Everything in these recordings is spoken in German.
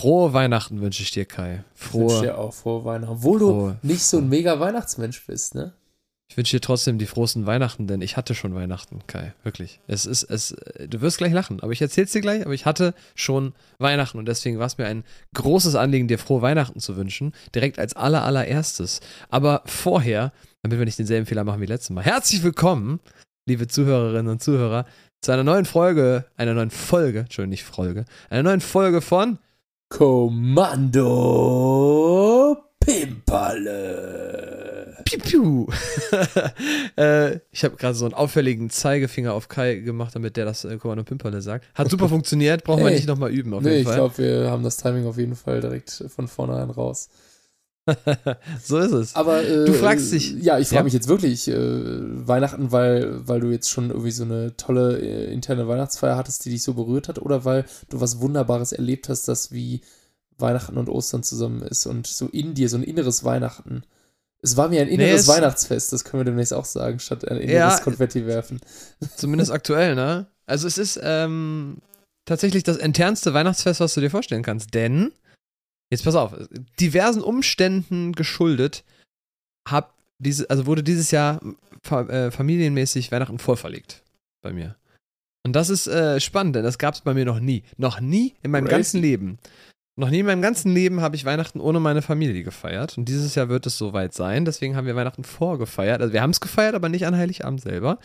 Frohe Weihnachten wünsche ich dir, Kai. Frohe. Ich wünsche dir auch frohe Weihnachten. Obwohl frohe, du nicht so ein mega Weihnachtsmensch bist, ne? Ich wünsche dir trotzdem die frohsten Weihnachten, denn ich hatte schon Weihnachten, Kai. Wirklich. Es ist, es, du wirst gleich lachen, aber ich erzähl's dir gleich, aber ich hatte schon Weihnachten und deswegen war es mir ein großes Anliegen, dir frohe Weihnachten zu wünschen. Direkt als aller, allererstes. Aber vorher, damit wir nicht denselben Fehler machen wie letztes Mal. Herzlich willkommen, liebe Zuhörerinnen und Zuhörer, zu einer neuen Folge, einer neuen Folge, Entschuldigung, nicht Folge, einer neuen Folge von Kommando Pimperle. Piu, piu. äh, ich habe gerade so einen auffälligen Zeigefinger auf Kai gemacht, damit der das äh, Kommando Pimperle sagt. Hat super funktioniert, brauchen hey. wir nicht nochmal üben. Auf nee, jeden Fall. ich glaube, wir haben das Timing auf jeden Fall direkt von vornherein raus. so ist es. Aber äh, du fragst dich. Ja, ich frage ja? mich jetzt wirklich äh, Weihnachten, weil, weil du jetzt schon irgendwie so eine tolle äh, interne Weihnachtsfeier hattest, die dich so berührt hat, oder weil du was Wunderbares erlebt hast, das wie Weihnachten und Ostern zusammen ist und so in dir, so ein inneres Weihnachten. Es war mir ein inneres nee, Weihnachtsfest, das können wir demnächst auch sagen, statt ein inneres ja, Konfetti werfen. Zumindest aktuell, ne? Also es ist ähm, tatsächlich das internste Weihnachtsfest, was du dir vorstellen kannst, denn Jetzt pass auf, diversen Umständen geschuldet, hab diese, also wurde dieses Jahr äh, familienmäßig Weihnachten vorverlegt bei mir. Und das ist äh, spannend, denn das gab es bei mir noch nie. Noch nie in meinem Crazy. ganzen Leben. Noch nie in meinem ganzen Leben habe ich Weihnachten ohne meine Familie gefeiert. Und dieses Jahr wird es soweit sein. Deswegen haben wir Weihnachten vorgefeiert. Also wir haben es gefeiert, aber nicht an Heiligabend selber.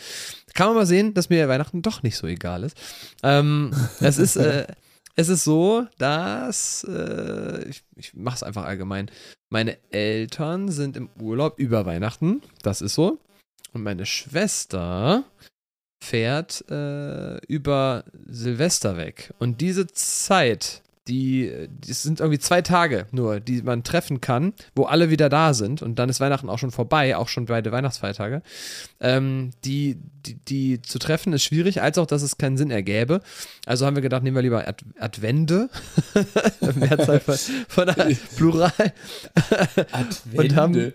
Kann man mal sehen, dass mir Weihnachten doch nicht so egal ist. Ähm, es ist, äh, es ist so, dass äh, ich, ich mache es einfach allgemein. Meine Eltern sind im Urlaub über Weihnachten. Das ist so. Und meine Schwester fährt äh, über Silvester weg. Und diese Zeit die, das sind irgendwie zwei Tage nur, die man treffen kann, wo alle wieder da sind und dann ist Weihnachten auch schon vorbei, auch schon beide Weihnachtsfeiertage. Ähm, die, die, die, zu treffen ist schwierig, als auch, dass es keinen Sinn ergäbe. Also haben wir gedacht, nehmen wir lieber Ad Advente, Mehrzahl von, von Plural. Advente. und haben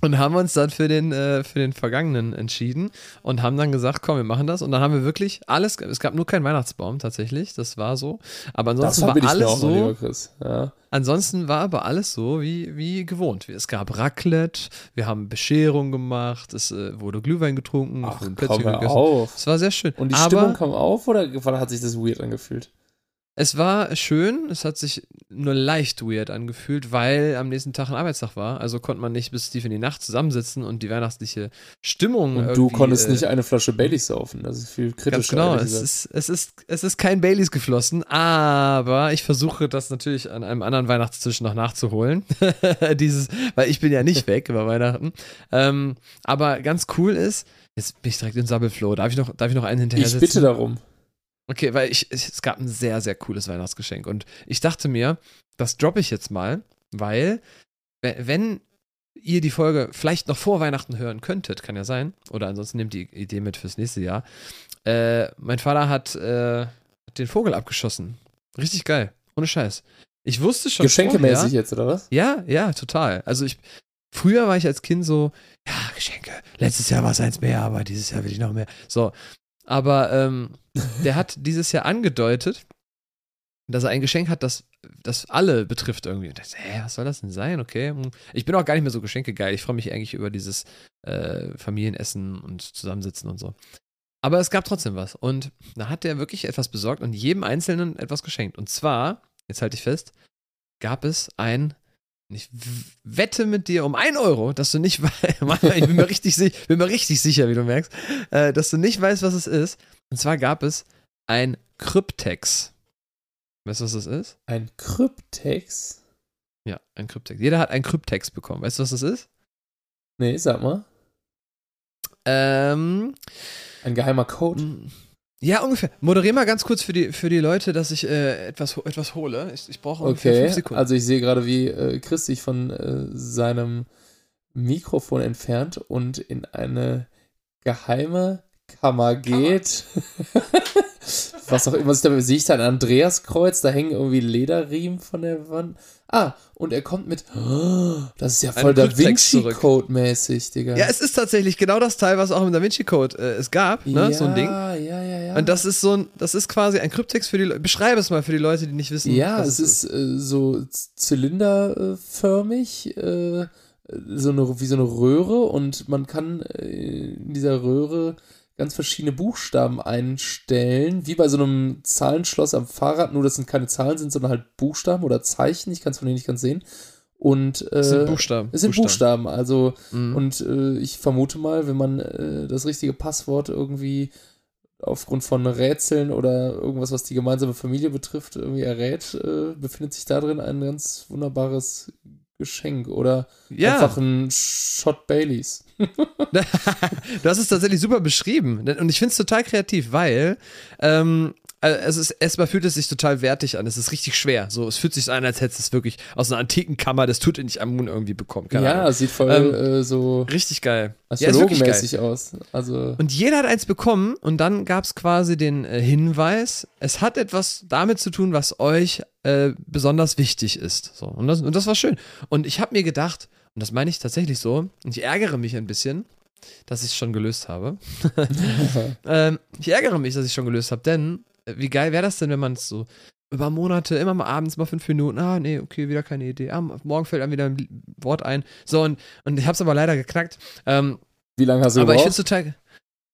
und haben uns dann für den, äh, für den Vergangenen entschieden und haben dann gesagt, komm, wir machen das. Und dann haben wir wirklich alles, es gab nur keinen Weihnachtsbaum tatsächlich, das war so. Aber ansonsten war alles so. Ja. Ansonsten war aber alles so wie, wie gewohnt. Es gab Raclette, wir haben Bescherung gemacht, es äh, wurde Glühwein getrunken, Ach, komm auf. Es war sehr schön. Und die aber, Stimmung kam auf oder hat sich das weird angefühlt? Es war schön, es hat sich nur leicht weird angefühlt, weil am nächsten Tag ein Arbeitstag war. Also konnte man nicht bis tief in die Nacht zusammensitzen und die weihnachtliche Stimmung. Und du konntest äh, nicht eine Flasche Baileys saufen. Das ist viel kritischer. Ganz genau, es ist, es, ist, es ist kein Baileys geflossen, aber ich versuche das natürlich an einem anderen Weihnachtstisch noch nachzuholen. Dieses, weil ich bin ja nicht weg über Weihnachten. Ähm, aber ganz cool ist, jetzt bin ich direkt in Sabbelflow. Darf ich noch, darf ich noch einen hinterher Ich bitte darum. Okay, weil ich, es gab ein sehr, sehr cooles Weihnachtsgeschenk und ich dachte mir, das droppe ich jetzt mal, weil, wenn ihr die Folge vielleicht noch vor Weihnachten hören könntet, kann ja sein, oder ansonsten nehmt die Idee mit fürs nächste Jahr. Äh, mein Vater hat äh, den Vogel abgeschossen. Richtig geil. Ohne Scheiß. Ich wusste schon. Geschenkemäßig jetzt, oder was? Ja, ja, total. Also ich. Früher war ich als Kind so, ja, Geschenke. Letztes Jahr war es eins mehr, aber dieses Jahr will ich noch mehr. So. Aber ähm, der hat dieses Jahr angedeutet, dass er ein Geschenk hat, das, das alle betrifft irgendwie. Und dachte, hä, was soll das denn sein? Okay. Hm. Ich bin auch gar nicht mehr so geschenkegeil. Ich freue mich eigentlich über dieses äh, Familienessen und Zusammensitzen und so. Aber es gab trotzdem was. Und da hat er wirklich etwas besorgt und jedem Einzelnen etwas geschenkt. Und zwar, jetzt halte ich fest, gab es ein ich wette mit dir um ein Euro, dass du nicht weißt, ich bin mir richtig, bin mir richtig sicher, wie du merkst, äh, dass du nicht weißt, was es ist. Und zwar gab es ein Kryptex. Weißt du, was das ist? Ein Kryptex? Ja, ein Kryptex. Jeder hat ein Kryptex bekommen. Weißt du, was das ist? Nee, sag mal. Ähm. Ein geheimer Code. Ja, ungefähr. Moderier mal ganz kurz für die, für die Leute, dass ich äh, etwas, etwas hole. Ich, ich brauche ungefähr okay. fünf Sekunden. Also ich sehe gerade, wie äh, Chris sich von äh, seinem Mikrofon entfernt und in eine geheime Kammer geht. was auch immer, da sehe ich da ein Andreaskreuz, da hängen irgendwie Lederriemen von der Wand. Ah, und er kommt mit, oh, das ist ja voll Da Vinci Code mäßig, Digga. Ja, es ist tatsächlich genau das Teil, was auch im Da Vinci Code äh, es gab, ne, ja, so ein Ding. Ja, ja, ja. Und das ist so ein, das ist quasi ein Kryptext für die Leute. Beschreibe es mal für die Leute, die nicht wissen. Ja, es ist, ist. Äh, so zylinderförmig, äh, so eine, wie so eine Röhre und man kann äh, in dieser Röhre ganz verschiedene Buchstaben einstellen, wie bei so einem Zahlenschloss am Fahrrad, nur dass es keine Zahlen sind, sondern halt Buchstaben oder Zeichen. Ich kann es von denen nicht ganz sehen. Und äh, es sind Buchstaben. Es sind Buchstaben, Buchstaben also mhm. und äh, ich vermute mal, wenn man äh, das richtige Passwort irgendwie aufgrund von Rätseln oder irgendwas, was die gemeinsame Familie betrifft, irgendwie errät, äh, befindet sich da drin ein ganz wunderbares Geschenk oder ja. einfach ein Shot Baileys. du hast es tatsächlich super beschrieben. Und ich finde es total kreativ, weil ähm, also es ist, erstmal fühlt es sich total wertig an. Es ist richtig schwer. So, es fühlt sich an, als hättest du es wirklich aus einer antiken Kammer des Tutanchamun irgendwie bekommen. Keine ja, Ahnung. sieht voll ähm, äh, so richtig geil. Astrologenmäßig ja, aus. Also und jeder hat eins bekommen und dann gab es quasi den äh, Hinweis, es hat etwas damit zu tun, was euch äh, besonders wichtig ist. So, und das, und das war schön. Und ich habe mir gedacht, und das meine ich tatsächlich so, und ich ärgere mich ein bisschen, dass ich es schon gelöst habe. ähm, ich ärgere mich, dass ich es schon gelöst habe, denn wie geil wäre das denn, wenn man es so über Monate, immer mal abends mal fünf Minuten, ah, nee, okay, wieder keine Idee. Ah, morgen fällt einem wieder ein Wort ein. So, und, und ich hab's aber leider geknackt. Ähm, Wie lange hast du Aber gebraucht? ich finde total.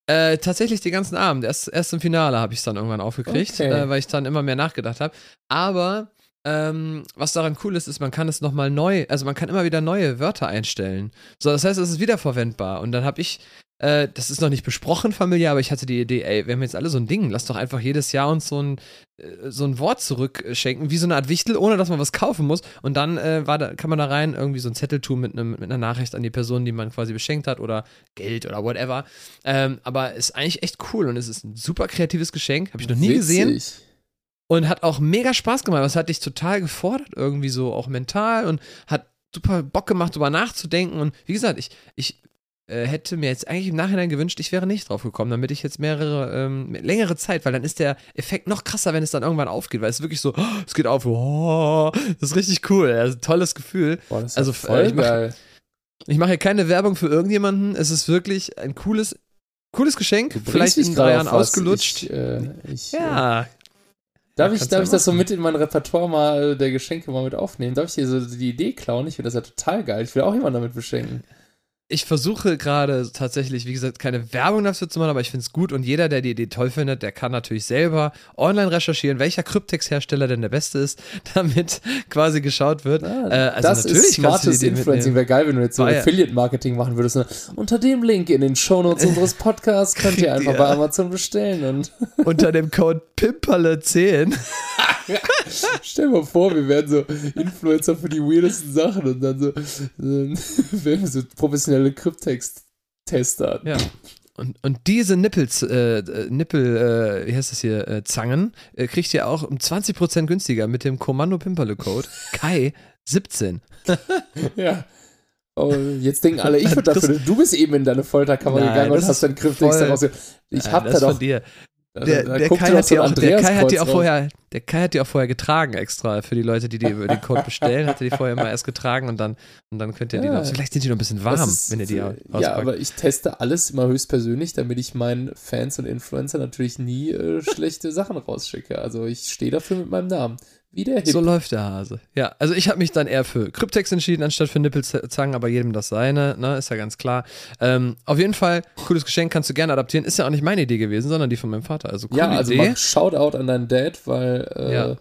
Äh, tatsächlich den ganzen Abend. Erst, erst im Finale habe ich es dann irgendwann aufgekriegt, okay. äh, weil ich dann immer mehr nachgedacht habe. Aber ähm, was daran cool ist, ist, man kann es nochmal neu, also man kann immer wieder neue Wörter einstellen. So, das heißt, es ist wiederverwendbar. Und dann habe ich äh, das ist noch nicht besprochen familiär, aber ich hatte die Idee, ey, wir haben jetzt alle so ein Ding, lass doch einfach jedes Jahr uns so ein, äh, so ein Wort zurückschenken, wie so eine Art Wichtel, ohne dass man was kaufen muss. Und dann äh, war da, kann man da rein irgendwie so ein Zettel tun mit, einem, mit einer Nachricht an die Person, die man quasi beschenkt hat oder Geld oder whatever. Ähm, aber ist eigentlich echt cool und es ist ein super kreatives Geschenk, habe ich noch nie Witzig. gesehen. Und hat auch mega Spaß gemacht. Das hat dich total gefordert, irgendwie so auch mental und hat super Bock gemacht, darüber nachzudenken. Und wie gesagt, ich, ich äh, hätte mir jetzt eigentlich im Nachhinein gewünscht, ich wäre nicht drauf gekommen, damit ich jetzt mehrere, ähm, längere Zeit, weil dann ist der Effekt noch krasser, wenn es dann irgendwann aufgeht, weil es wirklich so, oh, es geht auf, oh, das ist richtig cool, also, tolles Gefühl. Boah, das ist also, voll äh, ich geil. ich mache hier keine Werbung für irgendjemanden, es ist wirklich ein cooles, cooles Geschenk, vielleicht in drei Jahren ausgelutscht. Ich, äh, ich, ja, äh, Darf ich, darf ich das so mit in mein Repertoire mal der Geschenke mal mit aufnehmen? Darf ich dir so die Idee klauen? Ich finde das ja total geil. Ich will auch jemanden damit beschenken ich versuche gerade tatsächlich, wie gesagt, keine Werbung dafür zu machen, aber ich finde es gut und jeder, der die Idee toll findet, der kann natürlich selber online recherchieren, welcher Kryptex-Hersteller denn der beste ist, damit quasi geschaut wird. Ah, äh, also das natürlich ist smartes Influencing. Wäre geil, wenn du jetzt so Affiliate-Marketing machen würdest. Ne? Unter dem Link in den Shownotes unseres Podcasts könnt ihr einfach bei Amazon bestellen. Und Unter dem Code Pimperle10. Stell dir mal vor, wir wären so Influencer für die weirdesten Sachen und dann so, ähm, wir so professionell professionelle Kryptext-Tester. Ja. Und, und diese Nippels, äh, Nippel, äh, wie heißt das hier, äh, Zangen, äh, kriegt ihr auch um 20% günstiger mit dem Kommando Pimperle Code Kai 17. ja. Oh, jetzt denken alle, ich würde dafür. Du bist eben in deine Folterkammer Nein, gegangen und hast deinen Kryptext daraus. Ich hab da doch. Der, der, Kai hat die auch, der Kai hat die auch vorher, der Kai hat die auch vorher getragen extra für die Leute, die die den Code bestellen, hat er die vorher immer erst getragen und dann und dann könnt ihr die noch, vielleicht sind die noch ein bisschen warm, ist, wenn ihr die auspackt. Ja, aber ich teste alles immer höchstpersönlich, damit ich meinen Fans und Influencer natürlich nie äh, schlechte Sachen rausschicke. Also ich stehe dafür mit meinem Namen. Wie der Hip. So läuft der Hase. Ja, also ich habe mich dann eher für Kryptex entschieden, anstatt für Nippelzangen, aber jedem das seine, ne, ist ja ganz klar. Ähm, auf jeden Fall, cooles Geschenk, kannst du gerne adaptieren. Ist ja auch nicht meine Idee gewesen, sondern die von meinem Vater. Also coole Ja, also Idee. Shoutout an deinen Dad, weil äh, ja.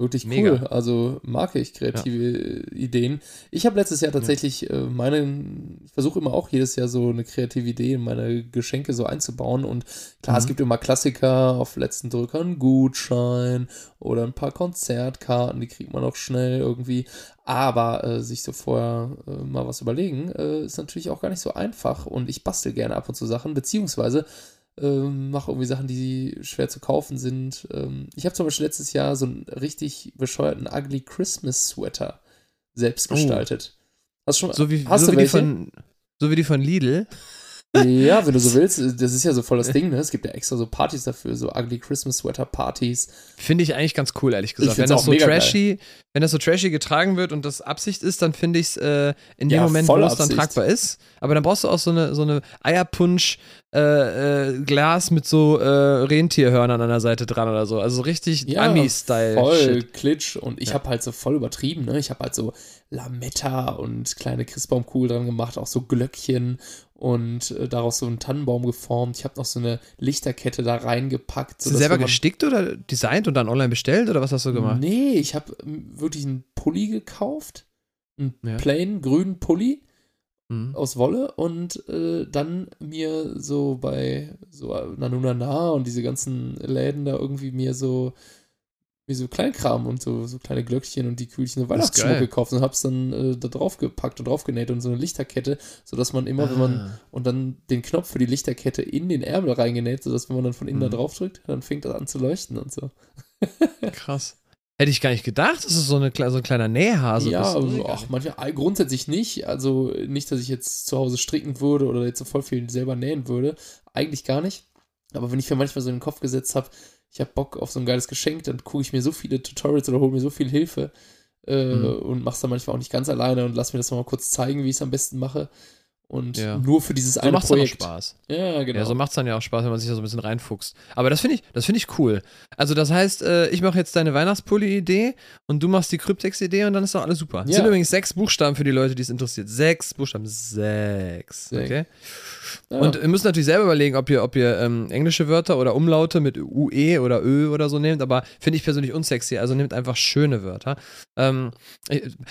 Wirklich cool. Mega. Also mag ich kreative ja. Ideen. Ich habe letztes Jahr tatsächlich ja. äh, meine, ich versuche immer auch jedes Jahr so eine kreative Idee in meine Geschenke so einzubauen. Und klar, mhm. es gibt immer Klassiker auf letzten Drücker, einen Gutschein oder ein paar Konzertkarten, die kriegt man auch schnell irgendwie. Aber äh, sich so vorher äh, mal was überlegen, äh, ist natürlich auch gar nicht so einfach. Und ich bastel gerne ab und zu Sachen, beziehungsweise ähm, mache irgendwie Sachen, die schwer zu kaufen sind. Ähm, ich habe zum Beispiel letztes Jahr so einen richtig bescheuerten Ugly Christmas Sweater selbst oh. gestaltet. Oh. Hast schon, so wie, hast so du wie die von, so wie die von Lidl. Ja, wenn du so willst, das ist ja so voll das Ding, ne? Es gibt ja extra so Partys dafür, so Ugly Christmas Sweater Partys. Finde ich eigentlich ganz cool, ehrlich gesagt. Wenn das so trashy, geil. wenn das so trashy getragen wird und das Absicht ist, dann finde ich es äh, in dem ja, Moment, wo es dann tragbar ist. Aber dann brauchst du auch so eine, so eine Eierpunsch äh, äh, Glas mit so äh, Rentierhörnern an der Seite dran oder so. Also richtig ja, Ami-Style. Voll Shit. Klitsch. Und ich ja. habe halt so voll übertrieben, ne? Ich habe halt so Lametta und kleine Christbaumkugel dran gemacht, auch so Glöckchen und äh, daraus so einen Tannenbaum geformt. Ich habe noch so eine Lichterkette da reingepackt. Hast du selber gestickt oder designt und dann online bestellt oder was hast du gemacht? Nee, ich habe wirklich einen Pulli gekauft. Einen ja. plain grünen Pulli mhm. aus Wolle und äh, dann mir so bei so Nanunana und diese ganzen Läden da irgendwie mir so wie so Kleinkram und so, so kleine Glöckchen und die Kühlchen und Weihnachtsschmuck gekauft und hab's dann äh, da drauf gepackt und draufgenäht und so eine Lichterkette, sodass man immer, ah. wenn man ah. und dann den Knopf für die Lichterkette in den Ärmel reingenäht, sodass wenn man dann von innen mhm. da drauf drückt, dann fängt das an zu leuchten und so. Krass. Hätte ich gar nicht gedacht, dass es so, eine, so ein kleiner Nähhase ja, also, ach, manchmal, grundsätzlich nicht. Also nicht, dass ich jetzt zu Hause stricken würde oder jetzt so voll viel selber nähen würde. Eigentlich gar nicht. Aber wenn ich mir manchmal so in den Kopf gesetzt habe, ich habe Bock auf so ein geiles Geschenk, dann gucke ich mir so viele Tutorials oder hole mir so viel Hilfe äh, mhm. und mache es dann manchmal auch nicht ganz alleine und lass mir das mal kurz zeigen, wie ich es am besten mache. Und ja. nur für dieses so eine macht's Projekt. Dann auch Spaß. Ja, genau. Ja, so macht es dann ja auch Spaß, wenn man sich da so ein bisschen reinfuchst. Aber das finde ich, das ich cool. Also das heißt, äh, ich mache jetzt deine Weihnachtspulli-Idee und du machst die Kryptex-Idee und dann ist doch alles super. Es sind übrigens sechs Buchstaben für die Leute, die es interessiert. Sechs Buchstaben. Sechs. Okay. Ja. Und ihr müsst natürlich selber überlegen, ob ihr, ob ihr ähm, englische Wörter oder Umlaute mit UE oder Ö oder so nehmt, aber finde ich persönlich unsexy. Also nehmt einfach schöne Wörter. Ähm,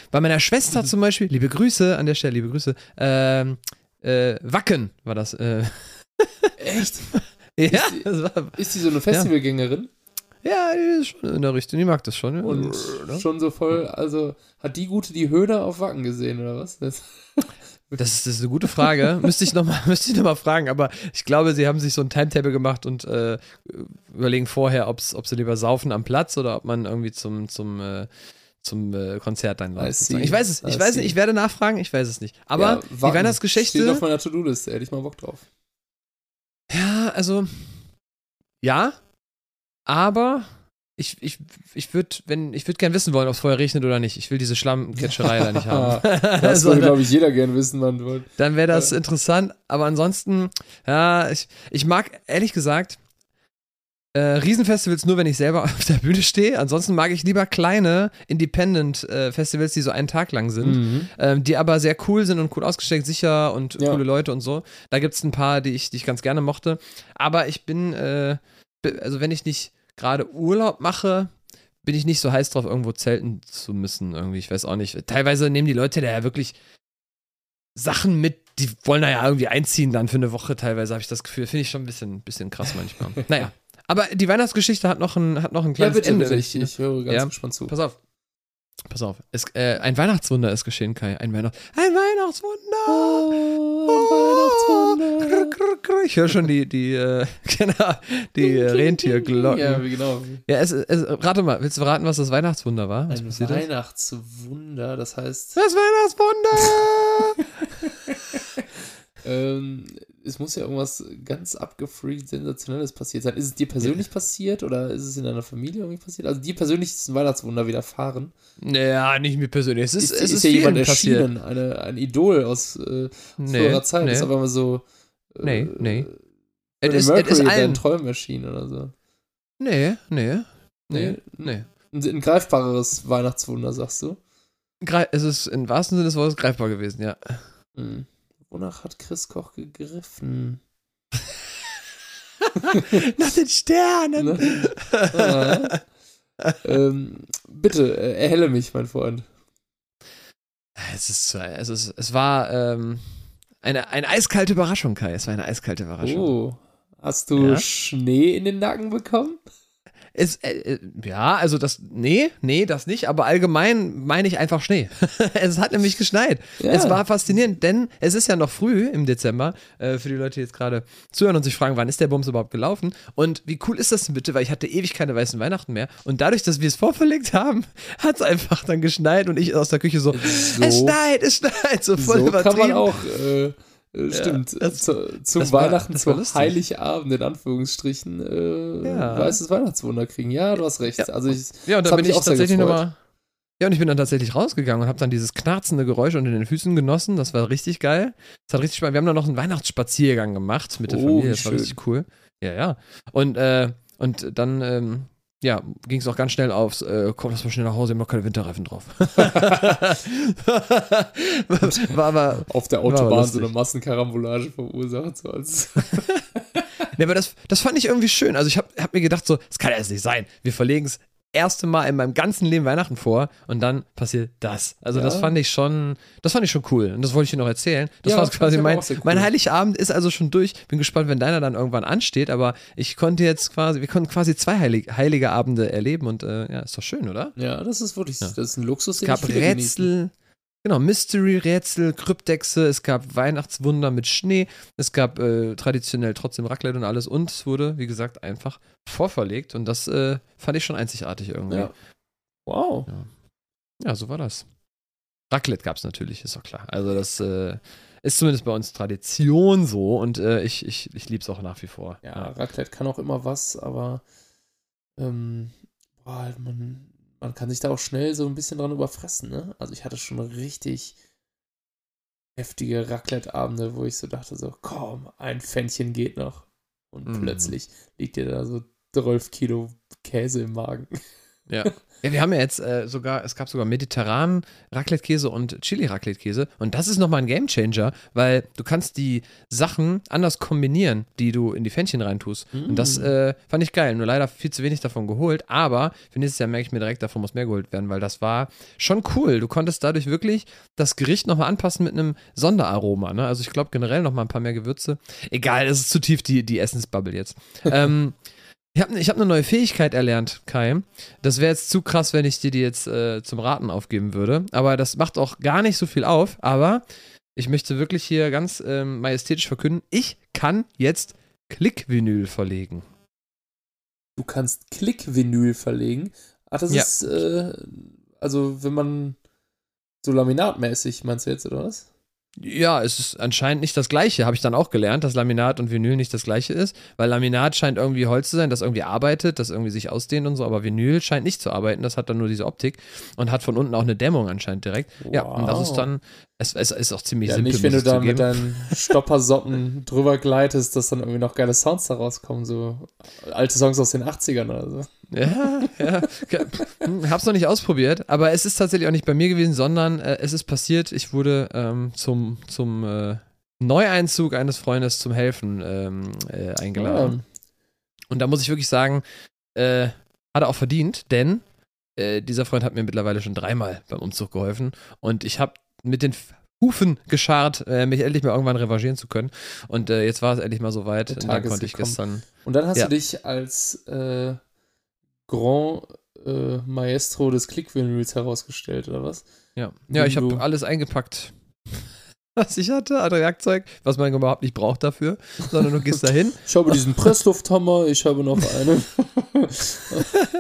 bei meiner Schwester zum Beispiel, liebe Grüße an der Stelle, liebe Grüße, ähm, äh, Wacken war das. Äh. Echt? ja. Ist die, war, ist die so eine Festivalgängerin? Ja, die ist schon in der Richtung, die mag das schon. Und ja. schon so voll, also hat die Gute die Höhner auf Wacken gesehen, oder was? Das, das, ist, das ist, eine gute Frage. müsste ich nochmal noch fragen, aber ich glaube, sie haben sich so ein Timetable gemacht und äh, überlegen vorher, ob sie lieber saufen am Platz oder ob man irgendwie zum, zum äh, zum äh, Konzert dann läuft. Ich weiß es, ich weiß nicht, ich werde nachfragen, ich weiß es nicht. Aber ja, die Weihnachtsgeschichte. Steht auf meiner To-Do-Liste, hätte ich mal Bock drauf. Ja, also. Ja, aber ich, ich, ich würde ich würd gern wissen wollen, ob es vorher regnet oder nicht. Ich will diese Schlammketscherei da nicht haben. das würde, glaube ich, jeder gern wissen, wann wollte. Dann wäre das ja. interessant. Aber ansonsten, ja, ich, ich mag ehrlich gesagt äh, Riesenfestivals nur, wenn ich selber auf der Bühne stehe. Ansonsten mag ich lieber kleine Independent-Festivals, äh, die so einen Tag lang sind, mhm. ähm, die aber sehr cool sind und cool ausgestellt, sicher und ja. coole Leute und so. Da gibt es ein paar, die ich, die ich ganz gerne mochte. Aber ich bin, äh, also wenn ich nicht gerade Urlaub mache, bin ich nicht so heiß drauf, irgendwo zelten zu müssen. Irgendwie, ich weiß auch nicht. Teilweise nehmen die Leute da ja wirklich Sachen mit, die wollen da ja irgendwie einziehen dann für eine Woche teilweise, habe ich das Gefühl. Finde ich schon ein bisschen, bisschen krass manchmal. naja. Aber die Weihnachtsgeschichte hat noch ein, hat noch ein kleines ja, bitte, Ende. Bitte, ich, ich höre ganz ja, gespannt zu. Pass auf. Pass auf. Es, äh, ein Weihnachtswunder ist geschehen, Kai. Ein, Weihnacht ein Weihnachtswunder! Oh, ein Weihnachtswunder! Ich höre schon die, die, äh, genau, die Rentierglocken. Ja, genau. Ja, es, es, rate mal, willst du verraten, was das Weihnachtswunder war? Was ein Weihnachtswunder, das heißt. Das Weihnachtswunder! ähm, es muss ja irgendwas ganz abgefreakt, sensationelles passiert sein. Ist es dir persönlich passiert oder ist es in deiner Familie irgendwie passiert? Also dir persönlich ist ein Weihnachtswunder widerfahren. Naja, nicht mir persönlich. Es ist, ist, es ist, ist ja jemand erschienen, eine, ein Idol aus äh, nee, früherer Zeit. Nee. Ist aber mal so. Äh, nee, nee. Es ist, Mercury, ist ein Träumen erschienen oder so. Nee, nee. Nee, nee. Ein, ein greifbareres Weihnachtswunder, sagst du? es ist im wahrsten Sinne des Wortes greifbar gewesen, ja. Hm. Wonach hat Chris Koch gegriffen? Nach den Sternen. Ne? ähm, bitte, äh, erhelle mich, mein Freund. Es ist, es ist, es war ähm, eine, eine eiskalte Überraschung, Kai. Es war eine eiskalte Überraschung. Oh, hast du ja? Schnee in den Nacken bekommen? Es, äh, äh, ja, also das, nee, nee, das nicht, aber allgemein meine ich einfach Schnee. es hat nämlich geschneit. Ja. Es war faszinierend, denn es ist ja noch früh im Dezember, äh, für die Leute, die jetzt gerade zuhören und sich fragen, wann ist der Bums überhaupt gelaufen? Und wie cool ist das denn bitte, weil ich hatte ewig keine weißen Weihnachten mehr und dadurch, dass wir es vorverlegt haben, hat es einfach dann geschneit und ich aus der Küche so, so, es schneit, es schneit, so voll so kann man auch Äh, stimmt. Ja, das, zu, zum Weihnachten, war, zum Heiligabend, in Anführungsstrichen, äh, ja. weißes Weihnachtswunder kriegen. Ja, du hast recht. Ja. Also ich, ja, und da bin ich, ich tatsächlich nochmal. Ja, und ich bin dann tatsächlich rausgegangen und habe dann dieses knarzende Geräusch unter den Füßen genossen. Das war richtig geil. Das hat richtig Spaß. Wir haben dann noch einen Weihnachtsspaziergang gemacht mit der oh, Familie. Das war richtig cool. Ja, ja. Und, äh, und dann, ähm, ja, ging es auch ganz schnell aufs, äh, komm, lass mal schnell nach Hause, wir haben noch keine Winterreifen drauf. war aber, Auf der Autobahn so eine Massenkarambolage verursacht, so als. ja, aber das, das fand ich irgendwie schön. Also ich habe hab mir gedacht, so, das kann ja jetzt nicht sein. Wir verlegen es erste Mal in meinem ganzen Leben Weihnachten vor und dann passiert das. Also ja. das fand ich schon, das fand ich schon cool und das wollte ich dir noch erzählen. Das ja, war quasi mein, cool. mein Heiligabend ist also schon durch. Bin gespannt, wenn deiner dann irgendwann ansteht, aber ich konnte jetzt quasi, wir konnten quasi zwei Heilig, heilige Abende erleben und äh, ja, ist doch schön, oder? Ja, das ist wirklich, das ist ein Luxus. Es gab Rätsel, Genau, Mystery-Rätsel, Kryptexe, es gab Weihnachtswunder mit Schnee, es gab äh, traditionell trotzdem Raclette und alles und es wurde, wie gesagt, einfach vorverlegt und das äh, fand ich schon einzigartig irgendwie. Ja. Wow. Ja. ja, so war das. Raclette gab es natürlich, ist doch klar. Also das äh, ist zumindest bei uns Tradition so und äh, ich, ich, ich liebe es auch nach wie vor. Ja, ja, Raclette kann auch immer was, aber ähm, boah, man man kann sich da auch schnell so ein bisschen dran überfressen, ne? Also ich hatte schon richtig heftige Raclette-Abende, wo ich so dachte, so, komm, ein Pfännchen geht noch. Und mm. plötzlich liegt dir da so 12 Kilo Käse im Magen. Ja. Ja, wir haben ja jetzt äh, sogar, es gab sogar mediterranen Raclette-Käse und Chili-Raclette-Käse. Und das ist nochmal ein Gamechanger, weil du kannst die Sachen anders kombinieren, die du in die Fännchen reintust. Mm. Und das mm. äh, fand ich geil. Nur leider viel zu wenig davon geholt. Aber für nächstes Jahr merke ich mir direkt, davon muss mehr geholt werden, weil das war schon cool. Du konntest dadurch wirklich das Gericht nochmal anpassen mit einem Sonderaroma. Ne? Also ich glaube generell nochmal ein paar mehr Gewürze. Egal, es ist zu tief die, die Essensbubble jetzt. ähm, ich habe ich hab eine neue Fähigkeit erlernt, Kai. Das wäre jetzt zu krass, wenn ich dir die jetzt äh, zum Raten aufgeben würde. Aber das macht auch gar nicht so viel auf. Aber ich möchte wirklich hier ganz ähm, majestätisch verkünden, ich kann jetzt Klickvinyl verlegen. Du kannst Klickvinyl verlegen? Ach, das ja. ist, äh, also wenn man so laminatmäßig, meinst du jetzt, oder was? Ja, es ist anscheinend nicht das gleiche, habe ich dann auch gelernt, dass Laminat und Vinyl nicht das gleiche ist, weil Laminat scheint irgendwie Holz zu sein, das irgendwie arbeitet, das irgendwie sich ausdehnt und so, aber Vinyl scheint nicht zu arbeiten, das hat dann nur diese Optik und hat von unten auch eine Dämmung anscheinend direkt. Wow. Ja, und das ist dann, es, es ist auch ziemlich ja, simpel. Nicht, wenn du da mit deinen Stoppersocken drüber gleitest, dass dann irgendwie noch geile Sounds da rauskommen, so alte Songs aus den 80ern oder so. Ja, ja. Hab's noch nicht ausprobiert, aber es ist tatsächlich auch nicht bei mir gewesen, sondern äh, es ist passiert, ich wurde ähm, zum, zum äh, Neueinzug eines Freundes zum Helfen ähm, äh, eingeladen. Ja. Und da muss ich wirklich sagen, äh, hat er auch verdient, denn äh, dieser Freund hat mir mittlerweile schon dreimal beim Umzug geholfen und ich habe mit den Hufen geschart, äh, mich endlich mal irgendwann revanchieren zu können. Und äh, jetzt war es endlich mal soweit. Und dann konnte ich gestern. Und dann hast ja. du dich als äh, Grand äh, Maestro des Click-Vinyls herausgestellt, oder was? Ja, ja ich habe alles eingepackt, was ich hatte an Werkzeug, was man überhaupt nicht braucht dafür, sondern du gehst dahin. Ich habe diesen Presslufthammer, ich habe noch eine,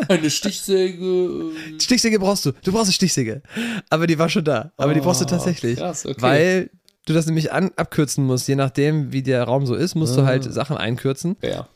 eine Stichsäge. Ähm. Stichsäge brauchst du, du brauchst eine Stichsäge. Aber die war schon da, aber oh, die brauchst du ah, tatsächlich. Krass, okay. Weil du das nämlich an, abkürzen musst, je nachdem, wie der Raum so ist, musst ah. du halt Sachen einkürzen. Ja.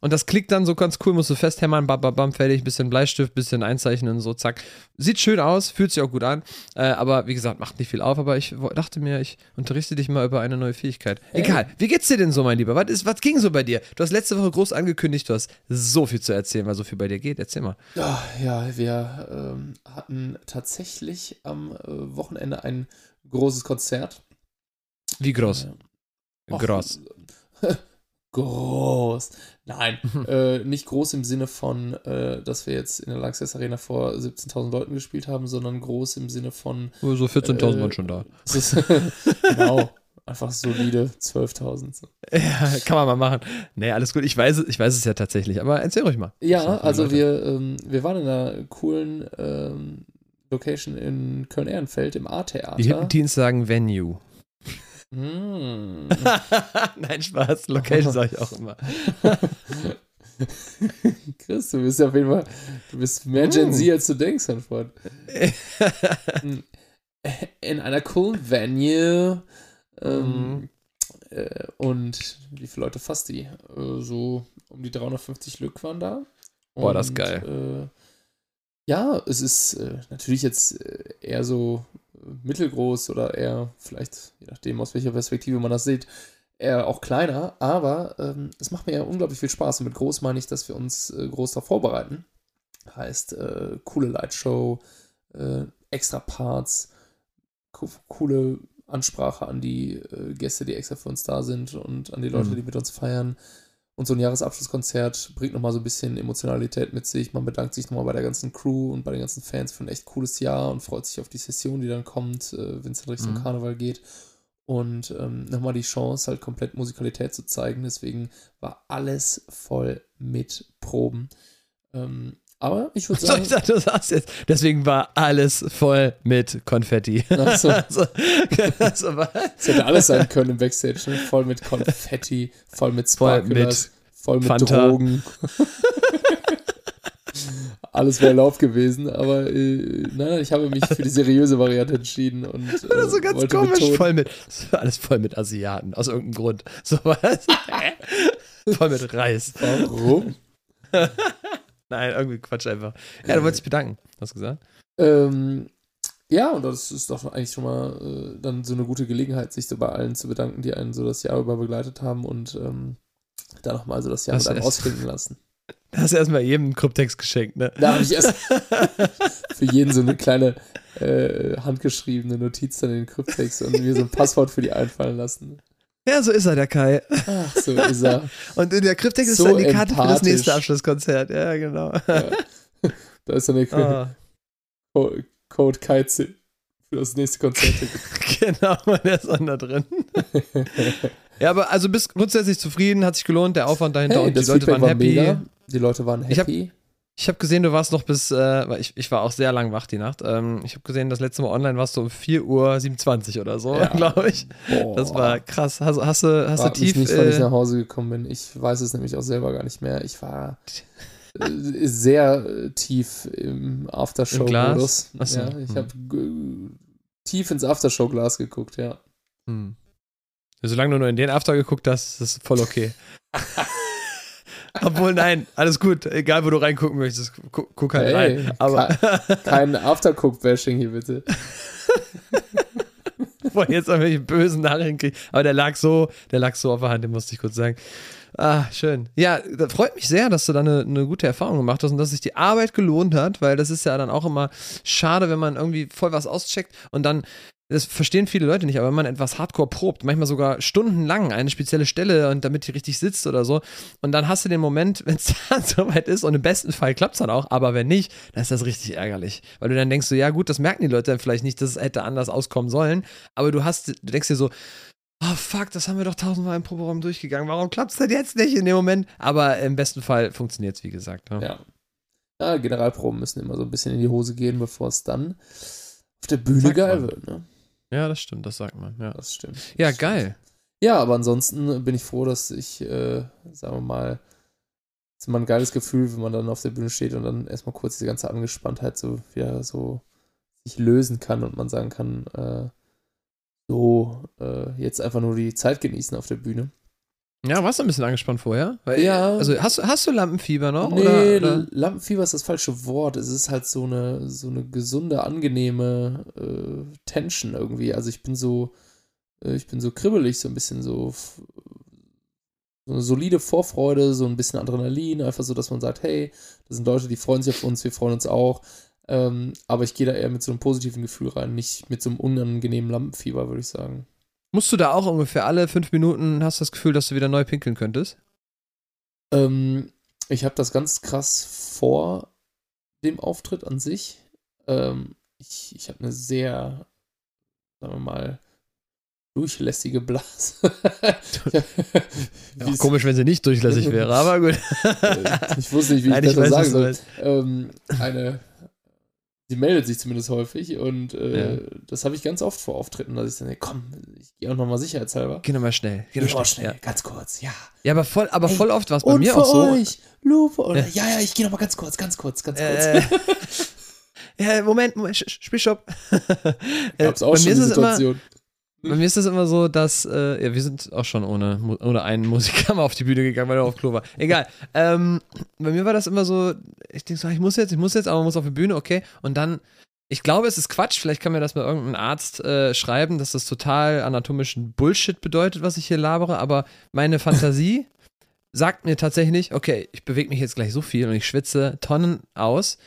Und das klickt dann so ganz cool, musst du festhämmern, bam, bam, bam, fertig, bisschen Bleistift, bisschen einzeichnen, so, zack. Sieht schön aus, fühlt sich auch gut an, äh, aber wie gesagt, macht nicht viel auf, aber ich dachte mir, ich unterrichte dich mal über eine neue Fähigkeit. Hey. Egal, wie geht's dir denn so, mein Lieber? Was, ist, was ging so bei dir? Du hast letzte Woche groß angekündigt, du hast so viel zu erzählen, weil so viel bei dir geht. Erzähl mal. Ja, ja wir ähm, hatten tatsächlich am äh, Wochenende ein großes Konzert. Wie groß? Äh, groß. groß. Nein, äh, nicht groß im Sinne von, äh, dass wir jetzt in der Lanxess Arena vor 17.000 Leuten gespielt haben, sondern groß im Sinne von. Oh, so 14.000 äh, waren schon da. genau. Einfach solide 12.000. Ja, kann man mal machen. Nee, alles gut. Ich weiß, ich weiß es ja tatsächlich, aber erzähl ruhig mal. Ja, also wir, ähm, wir waren in einer coolen ähm, Location in Köln-Ehrenfeld im A-Theater. Die Hippenteens sagen Venue. Mm. Nein, Spaß. Location sage ich auch immer. Chris, du bist ja auf jeden Fall, du bist mehr Gen Z, als du denkst, Hanford. In einer coolen Venue. Ähm, mm. Äh, und wie viele Leute fasst die? Äh, so um die 350 Lück waren da. Boah, das ist geil. Äh, ja, es ist äh, natürlich jetzt äh, eher so mittelgroß oder eher vielleicht, je nachdem aus welcher Perspektive man das sieht, eher auch kleiner, aber ähm, es macht mir ja unglaublich viel Spaß. Und mit groß meine ich, dass wir uns äh, groß darauf vorbereiten. Heißt, äh, coole Lightshow, äh, extra Parts, co coole Ansprache an die äh, Gäste, die extra für uns da sind und an die Leute, mhm. die mit uns feiern. Und so ein Jahresabschlusskonzert bringt nochmal so ein bisschen Emotionalität mit sich. Man bedankt sich nochmal bei der ganzen Crew und bei den ganzen Fans für ein echt cooles Jahr und freut sich auf die Session, die dann kommt, äh, wenn es in Richtung mhm. Karneval geht. Und ähm, nochmal die Chance, halt komplett Musikalität zu zeigen. Deswegen war alles voll mit Proben. Ähm, aber ich würde sagen. So, ich du sagst jetzt, deswegen war alles voll mit Konfetti. Ach so. also, also, das hätte alles sein können im Backstage. Ne? Voll mit Konfetti, voll mit Sparklers, voll mit, voll mit Drogen. alles wäre erlaubt gewesen, aber äh, nein, ich habe mich für die seriöse Variante entschieden und äh, das ist so ganz komisch, betonen, voll mit alles voll mit Asiaten aus irgendeinem Grund. So was. voll mit Reis. Warum? Nein, irgendwie Quatsch einfach. Ja, du wolltest dich bedanken, hast du gesagt? Ähm, ja, und das ist doch eigentlich schon mal äh, dann so eine gute Gelegenheit, sich so bei allen zu bedanken, die einen so das Jahr über begleitet haben und ähm, da nochmal so das Jahr das mit einem ausklingen lassen. Hast du erstmal jedem einen Kryptex geschenkt, ne? Da habe ich erst für jeden so eine kleine äh, handgeschriebene Notiz dann in den Kryptex und mir so ein Passwort für die einfallen lassen. Ja, so ist er, der Kai. Ach, so ist er. Und in der Kryptek ist so dann die Karte für das nächste Abschlusskonzert. Ja, genau. Ja. Da ist dann der oh. Code Keize für das nächste Konzert. genau, der ist dann da drin. ja, aber also bist grundsätzlich zufrieden, hat sich gelohnt, der Aufwand dahinter hey, und die Leute waren war happy. Mega. Die Leute waren happy. Ich habe gesehen, du warst noch bis, äh, weil ich, ich war auch sehr lang wach die Nacht. Ähm, ich habe gesehen, das letzte Mal online warst du um 4.27 Uhr oder so, ja. glaube ich. Boah. Das war krass. Hast, hast du, hast du tief. Ich nicht, ich äh, nach Hause gekommen bin. Ich weiß es nämlich auch selber gar nicht mehr. Ich war äh, sehr äh, tief im Aftershow-Modus. Ja, ich hm. habe tief ins Aftershow-Glas geguckt, ja. Hm. Solange du nur in den After geguckt hast, ist das voll okay. Obwohl, nein, alles gut. Egal, wo du reingucken möchtest, guck, guck halt hey, rein. Aber kein Aftercook-Bashing hier, bitte. Bevor jetzt irgendwelche bösen Nachrichten kriege. Aber der lag so, der lag so auf der Hand, den musste ich kurz sagen. Ah, schön. Ja, das freut mich sehr, dass du da eine, eine gute Erfahrung gemacht hast und dass sich die Arbeit gelohnt hat, weil das ist ja dann auch immer schade, wenn man irgendwie voll was auscheckt und dann das verstehen viele Leute nicht, aber wenn man etwas hardcore probt, manchmal sogar stundenlang eine spezielle Stelle und damit die richtig sitzt oder so, und dann hast du den Moment, wenn es dann soweit ist und im besten Fall klappt es dann auch, aber wenn nicht, dann ist das richtig ärgerlich, weil du dann denkst so, ja gut, das merken die Leute dann vielleicht nicht, dass es hätte anders auskommen sollen, aber du hast, du denkst dir so, oh fuck, das haben wir doch tausendmal im Proberaum durchgegangen, warum klappt es denn jetzt nicht in dem Moment? Aber im besten Fall funktioniert es, wie gesagt. Ne? Ja. ja, Generalproben müssen immer so ein bisschen in die Hose gehen, bevor es dann auf der Bühne geil wird, ne? Ja, das stimmt, das sagt man. Ja, das stimmt. Das ja, stimmt. geil. Ja, aber ansonsten bin ich froh, dass ich, äh, sagen wir mal, es ist immer ein geiles Gefühl, wenn man dann auf der Bühne steht und dann erstmal kurz diese ganze Angespanntheit so wieder so sich lösen kann und man sagen kann, äh, so, äh, jetzt einfach nur die Zeit genießen auf der Bühne. Ja, warst du ein bisschen angespannt vorher? Weil, ja. Also hast, hast du Lampenfieber noch? Nee, oder, oder? Lampenfieber ist das falsche Wort. Es ist halt so eine, so eine gesunde, angenehme äh, Tension irgendwie. Also ich bin so, äh, ich bin so kribbelig, so ein bisschen so, so eine solide Vorfreude, so ein bisschen Adrenalin, einfach so, dass man sagt, hey, das sind Leute, die freuen sich auf uns, wir freuen uns auch. Ähm, aber ich gehe da eher mit so einem positiven Gefühl rein, nicht mit so einem unangenehmen Lampenfieber, würde ich sagen. Musst du da auch ungefähr alle fünf Minuten hast das Gefühl, dass du wieder neu pinkeln könntest? Ähm, ich habe das ganz krass vor dem Auftritt an sich. Ähm, ich ich habe eine sehr, sagen wir mal, durchlässige Blase. ja, komisch, wenn sie nicht durchlässig wäre, aber gut. ich wusste nicht, wie Nein, ich das sagen soll. Ähm, eine Sie meldet sich zumindest häufig und äh, ja. das habe ich ganz oft vor Auftritten, dass ich dann, hey, komm, ich gehe auch nochmal sicherheitshalber. Geh nochmal schnell. Geh nochmal schnell. Ja. ganz kurz, ja. Ja, aber voll, aber voll oft war es bei mir auch so. Euch, Lupe, oder, ja. ja, ja, ich gehe nochmal ganz kurz, ganz kurz, ganz kurz. Äh, ja, Moment, Moment, Spielstopp. Gab's auch bei schon die Situation. Immer, bei mir ist das immer so, dass, äh, ja, wir sind auch schon ohne, ohne einen Musiker mal auf die Bühne gegangen, weil er auf Klo war. Egal. Ähm, bei mir war das immer so, ich denke so, ich muss jetzt, ich muss jetzt, aber man muss auf die Bühne, okay. Und dann, ich glaube, es ist Quatsch, vielleicht kann mir das mal irgendein Arzt äh, schreiben, dass das total anatomischen Bullshit bedeutet, was ich hier labere, aber meine Fantasie sagt mir tatsächlich, okay, ich bewege mich jetzt gleich so viel und ich schwitze Tonnen aus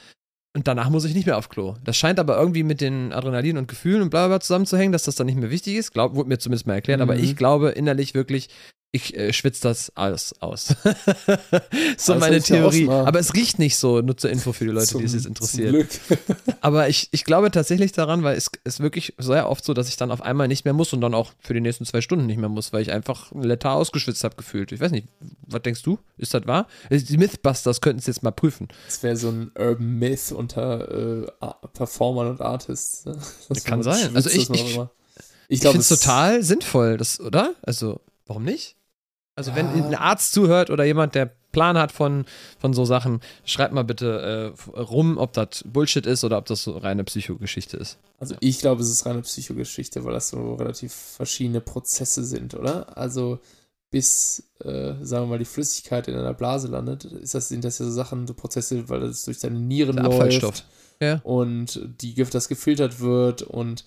und danach muss ich nicht mehr auf Klo. Das scheint aber irgendwie mit den Adrenalin und Gefühlen und bla bla zusammenzuhängen, dass das dann nicht mehr wichtig ist. Glaub, wurde mir zumindest mal erklärt, mhm. aber ich glaube innerlich wirklich, ich äh, schwitze das alles aus. so das meine Theorie. Aber es riecht nicht so, nur zur Info für die Leute, zum, die es jetzt interessiert. aber ich, ich glaube tatsächlich daran, weil es ist wirklich sehr oft so, dass ich dann auf einmal nicht mehr muss und dann auch für die nächsten zwei Stunden nicht mehr muss, weil ich einfach Letter ausgeschwitzt habe gefühlt. Ich weiß nicht, was denkst du? Ist das wahr? Die Mythbusters könnten es jetzt mal prüfen. Das wäre so ein Urban Myth unter äh, Performern und Artists. Ne? Kann sein. Also ich, ich, ich, ich finde es total sinnvoll, das, oder? Also, warum nicht? Also, ja. wenn ein Arzt zuhört oder jemand, der Plan hat von, von so Sachen, schreibt mal bitte äh, rum, ob das Bullshit ist oder ob das so reine Psychogeschichte ist. Also, ich glaube, es ist reine Psychogeschichte, weil das so relativ verschiedene Prozesse sind, oder? Also, bis, äh, sagen wir mal, die Flüssigkeit in einer Blase landet, ist das, sind das ja so Sachen, so Prozesse, weil das durch deine Nieren Der läuft. Ja. Und die Gift, das gefiltert wird und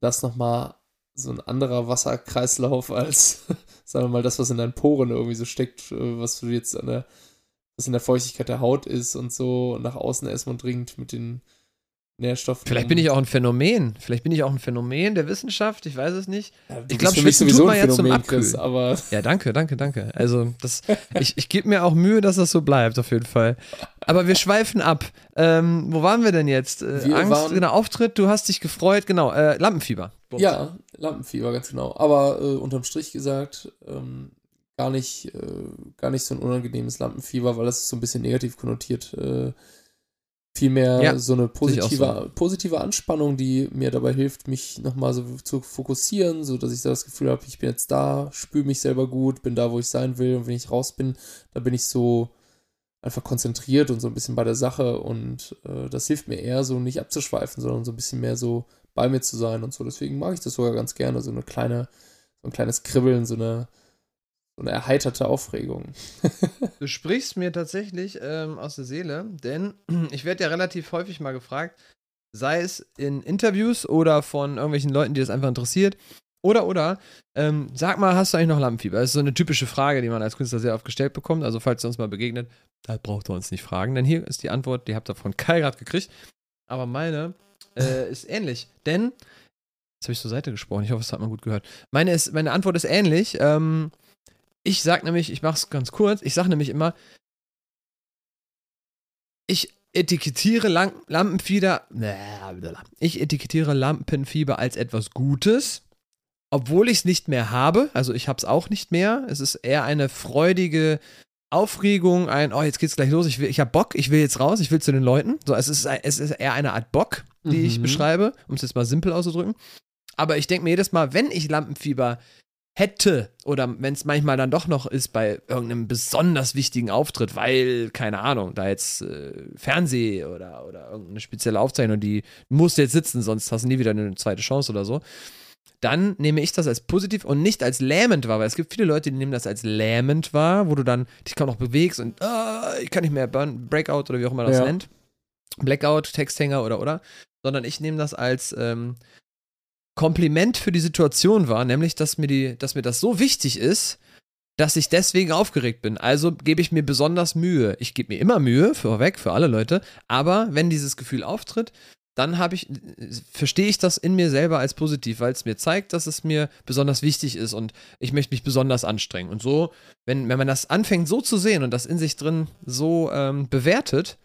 das nochmal so ein anderer Wasserkreislauf als, sagen wir mal, das, was in deinen Poren irgendwie so steckt, äh, was du jetzt an der, was in der Feuchtigkeit der Haut ist und so nach außen erstmal dringt mit den Nährstoffen. Vielleicht bin ich auch ein Phänomen. Vielleicht bin ich auch ein Phänomen der Wissenschaft. Ich weiß es nicht. Ja, ich glaube, Schwitzen tut man ja zum Abkühlen. Chris, aber ja, danke, danke, danke. Also das, ich, ich gebe mir auch Mühe, dass das so bleibt, auf jeden Fall. Aber wir schweifen ab. Ähm, wo waren wir denn jetzt? Äh, Angst, genau, Auftritt, du hast dich gefreut, genau, äh, Lampenfieber. Bums. Ja, Lampenfieber, ganz genau. Aber äh, unterm Strich gesagt, ähm, gar nicht, äh, gar nicht so ein unangenehmes Lampenfieber, weil das ist so ein bisschen negativ konnotiert äh, Vielmehr ja, so eine positive, so. positive Anspannung, die mir dabei hilft, mich nochmal so zu fokussieren, so dass ich so das Gefühl habe, ich bin jetzt da, spüre mich selber gut, bin da, wo ich sein will und wenn ich raus bin, da bin ich so einfach konzentriert und so ein bisschen bei der Sache und äh, das hilft mir eher so nicht abzuschweifen, sondern so ein bisschen mehr so bei mir zu sein und so. Deswegen mag ich das sogar ganz gerne, so eine kleine, so ein kleines Kribbeln, so eine so eine erheiterte Aufregung. du sprichst mir tatsächlich ähm, aus der Seele, denn ich werde ja relativ häufig mal gefragt, sei es in Interviews oder von irgendwelchen Leuten, die das einfach interessiert. Oder, oder, ähm, sag mal, hast du eigentlich noch Lampenfieber? Das ist so eine typische Frage, die man als Künstler sehr oft gestellt bekommt. Also, falls ihr uns mal begegnet, da braucht ihr uns nicht fragen, denn hier ist die Antwort, die habt ihr von Kai gerade gekriegt. Aber meine äh, ist ähnlich, denn, jetzt habe ich zur Seite gesprochen, ich hoffe, es hat man gut gehört. Meine, ist, meine Antwort ist ähnlich. Ähm, ich sag nämlich, ich mach's ganz kurz, ich sag nämlich immer, ich etikettiere Lam Lampenfieber, ich etikettiere Lampenfieber als etwas Gutes, obwohl ich es nicht mehr habe. Also ich hab's auch nicht mehr. Es ist eher eine freudige Aufregung, ein, oh, jetzt geht's gleich los, ich, will, ich hab Bock, ich will jetzt raus, ich will zu den Leuten. So, es ist, es ist eher eine Art Bock, die mhm. ich beschreibe, um es jetzt mal simpel auszudrücken. Aber ich denke mir jedes Mal, wenn ich Lampenfieber hätte oder wenn es manchmal dann doch noch ist bei irgendeinem besonders wichtigen Auftritt, weil, keine Ahnung, da jetzt äh, Fernseh oder, oder irgendeine spezielle Aufzeichnung, die musst jetzt sitzen, sonst hast du nie wieder eine zweite Chance oder so, dann nehme ich das als positiv und nicht als lähmend wahr, weil es gibt viele Leute, die nehmen das als lähmend wahr, wo du dann dich kaum noch bewegst und uh, ich kann nicht mehr Burn, Breakout oder wie auch immer das ja. nennt, Blackout, Texthänger oder oder, sondern ich nehme das als ähm, Kompliment für die Situation war, nämlich, dass mir, die, dass mir das so wichtig ist, dass ich deswegen aufgeregt bin. Also gebe ich mir besonders Mühe. Ich gebe mir immer Mühe, vorweg, für alle Leute, aber wenn dieses Gefühl auftritt, dann habe ich, verstehe ich das in mir selber als positiv, weil es mir zeigt, dass es mir besonders wichtig ist und ich möchte mich besonders anstrengen. Und so, wenn, wenn man das anfängt so zu sehen und das in sich drin so ähm, bewertet,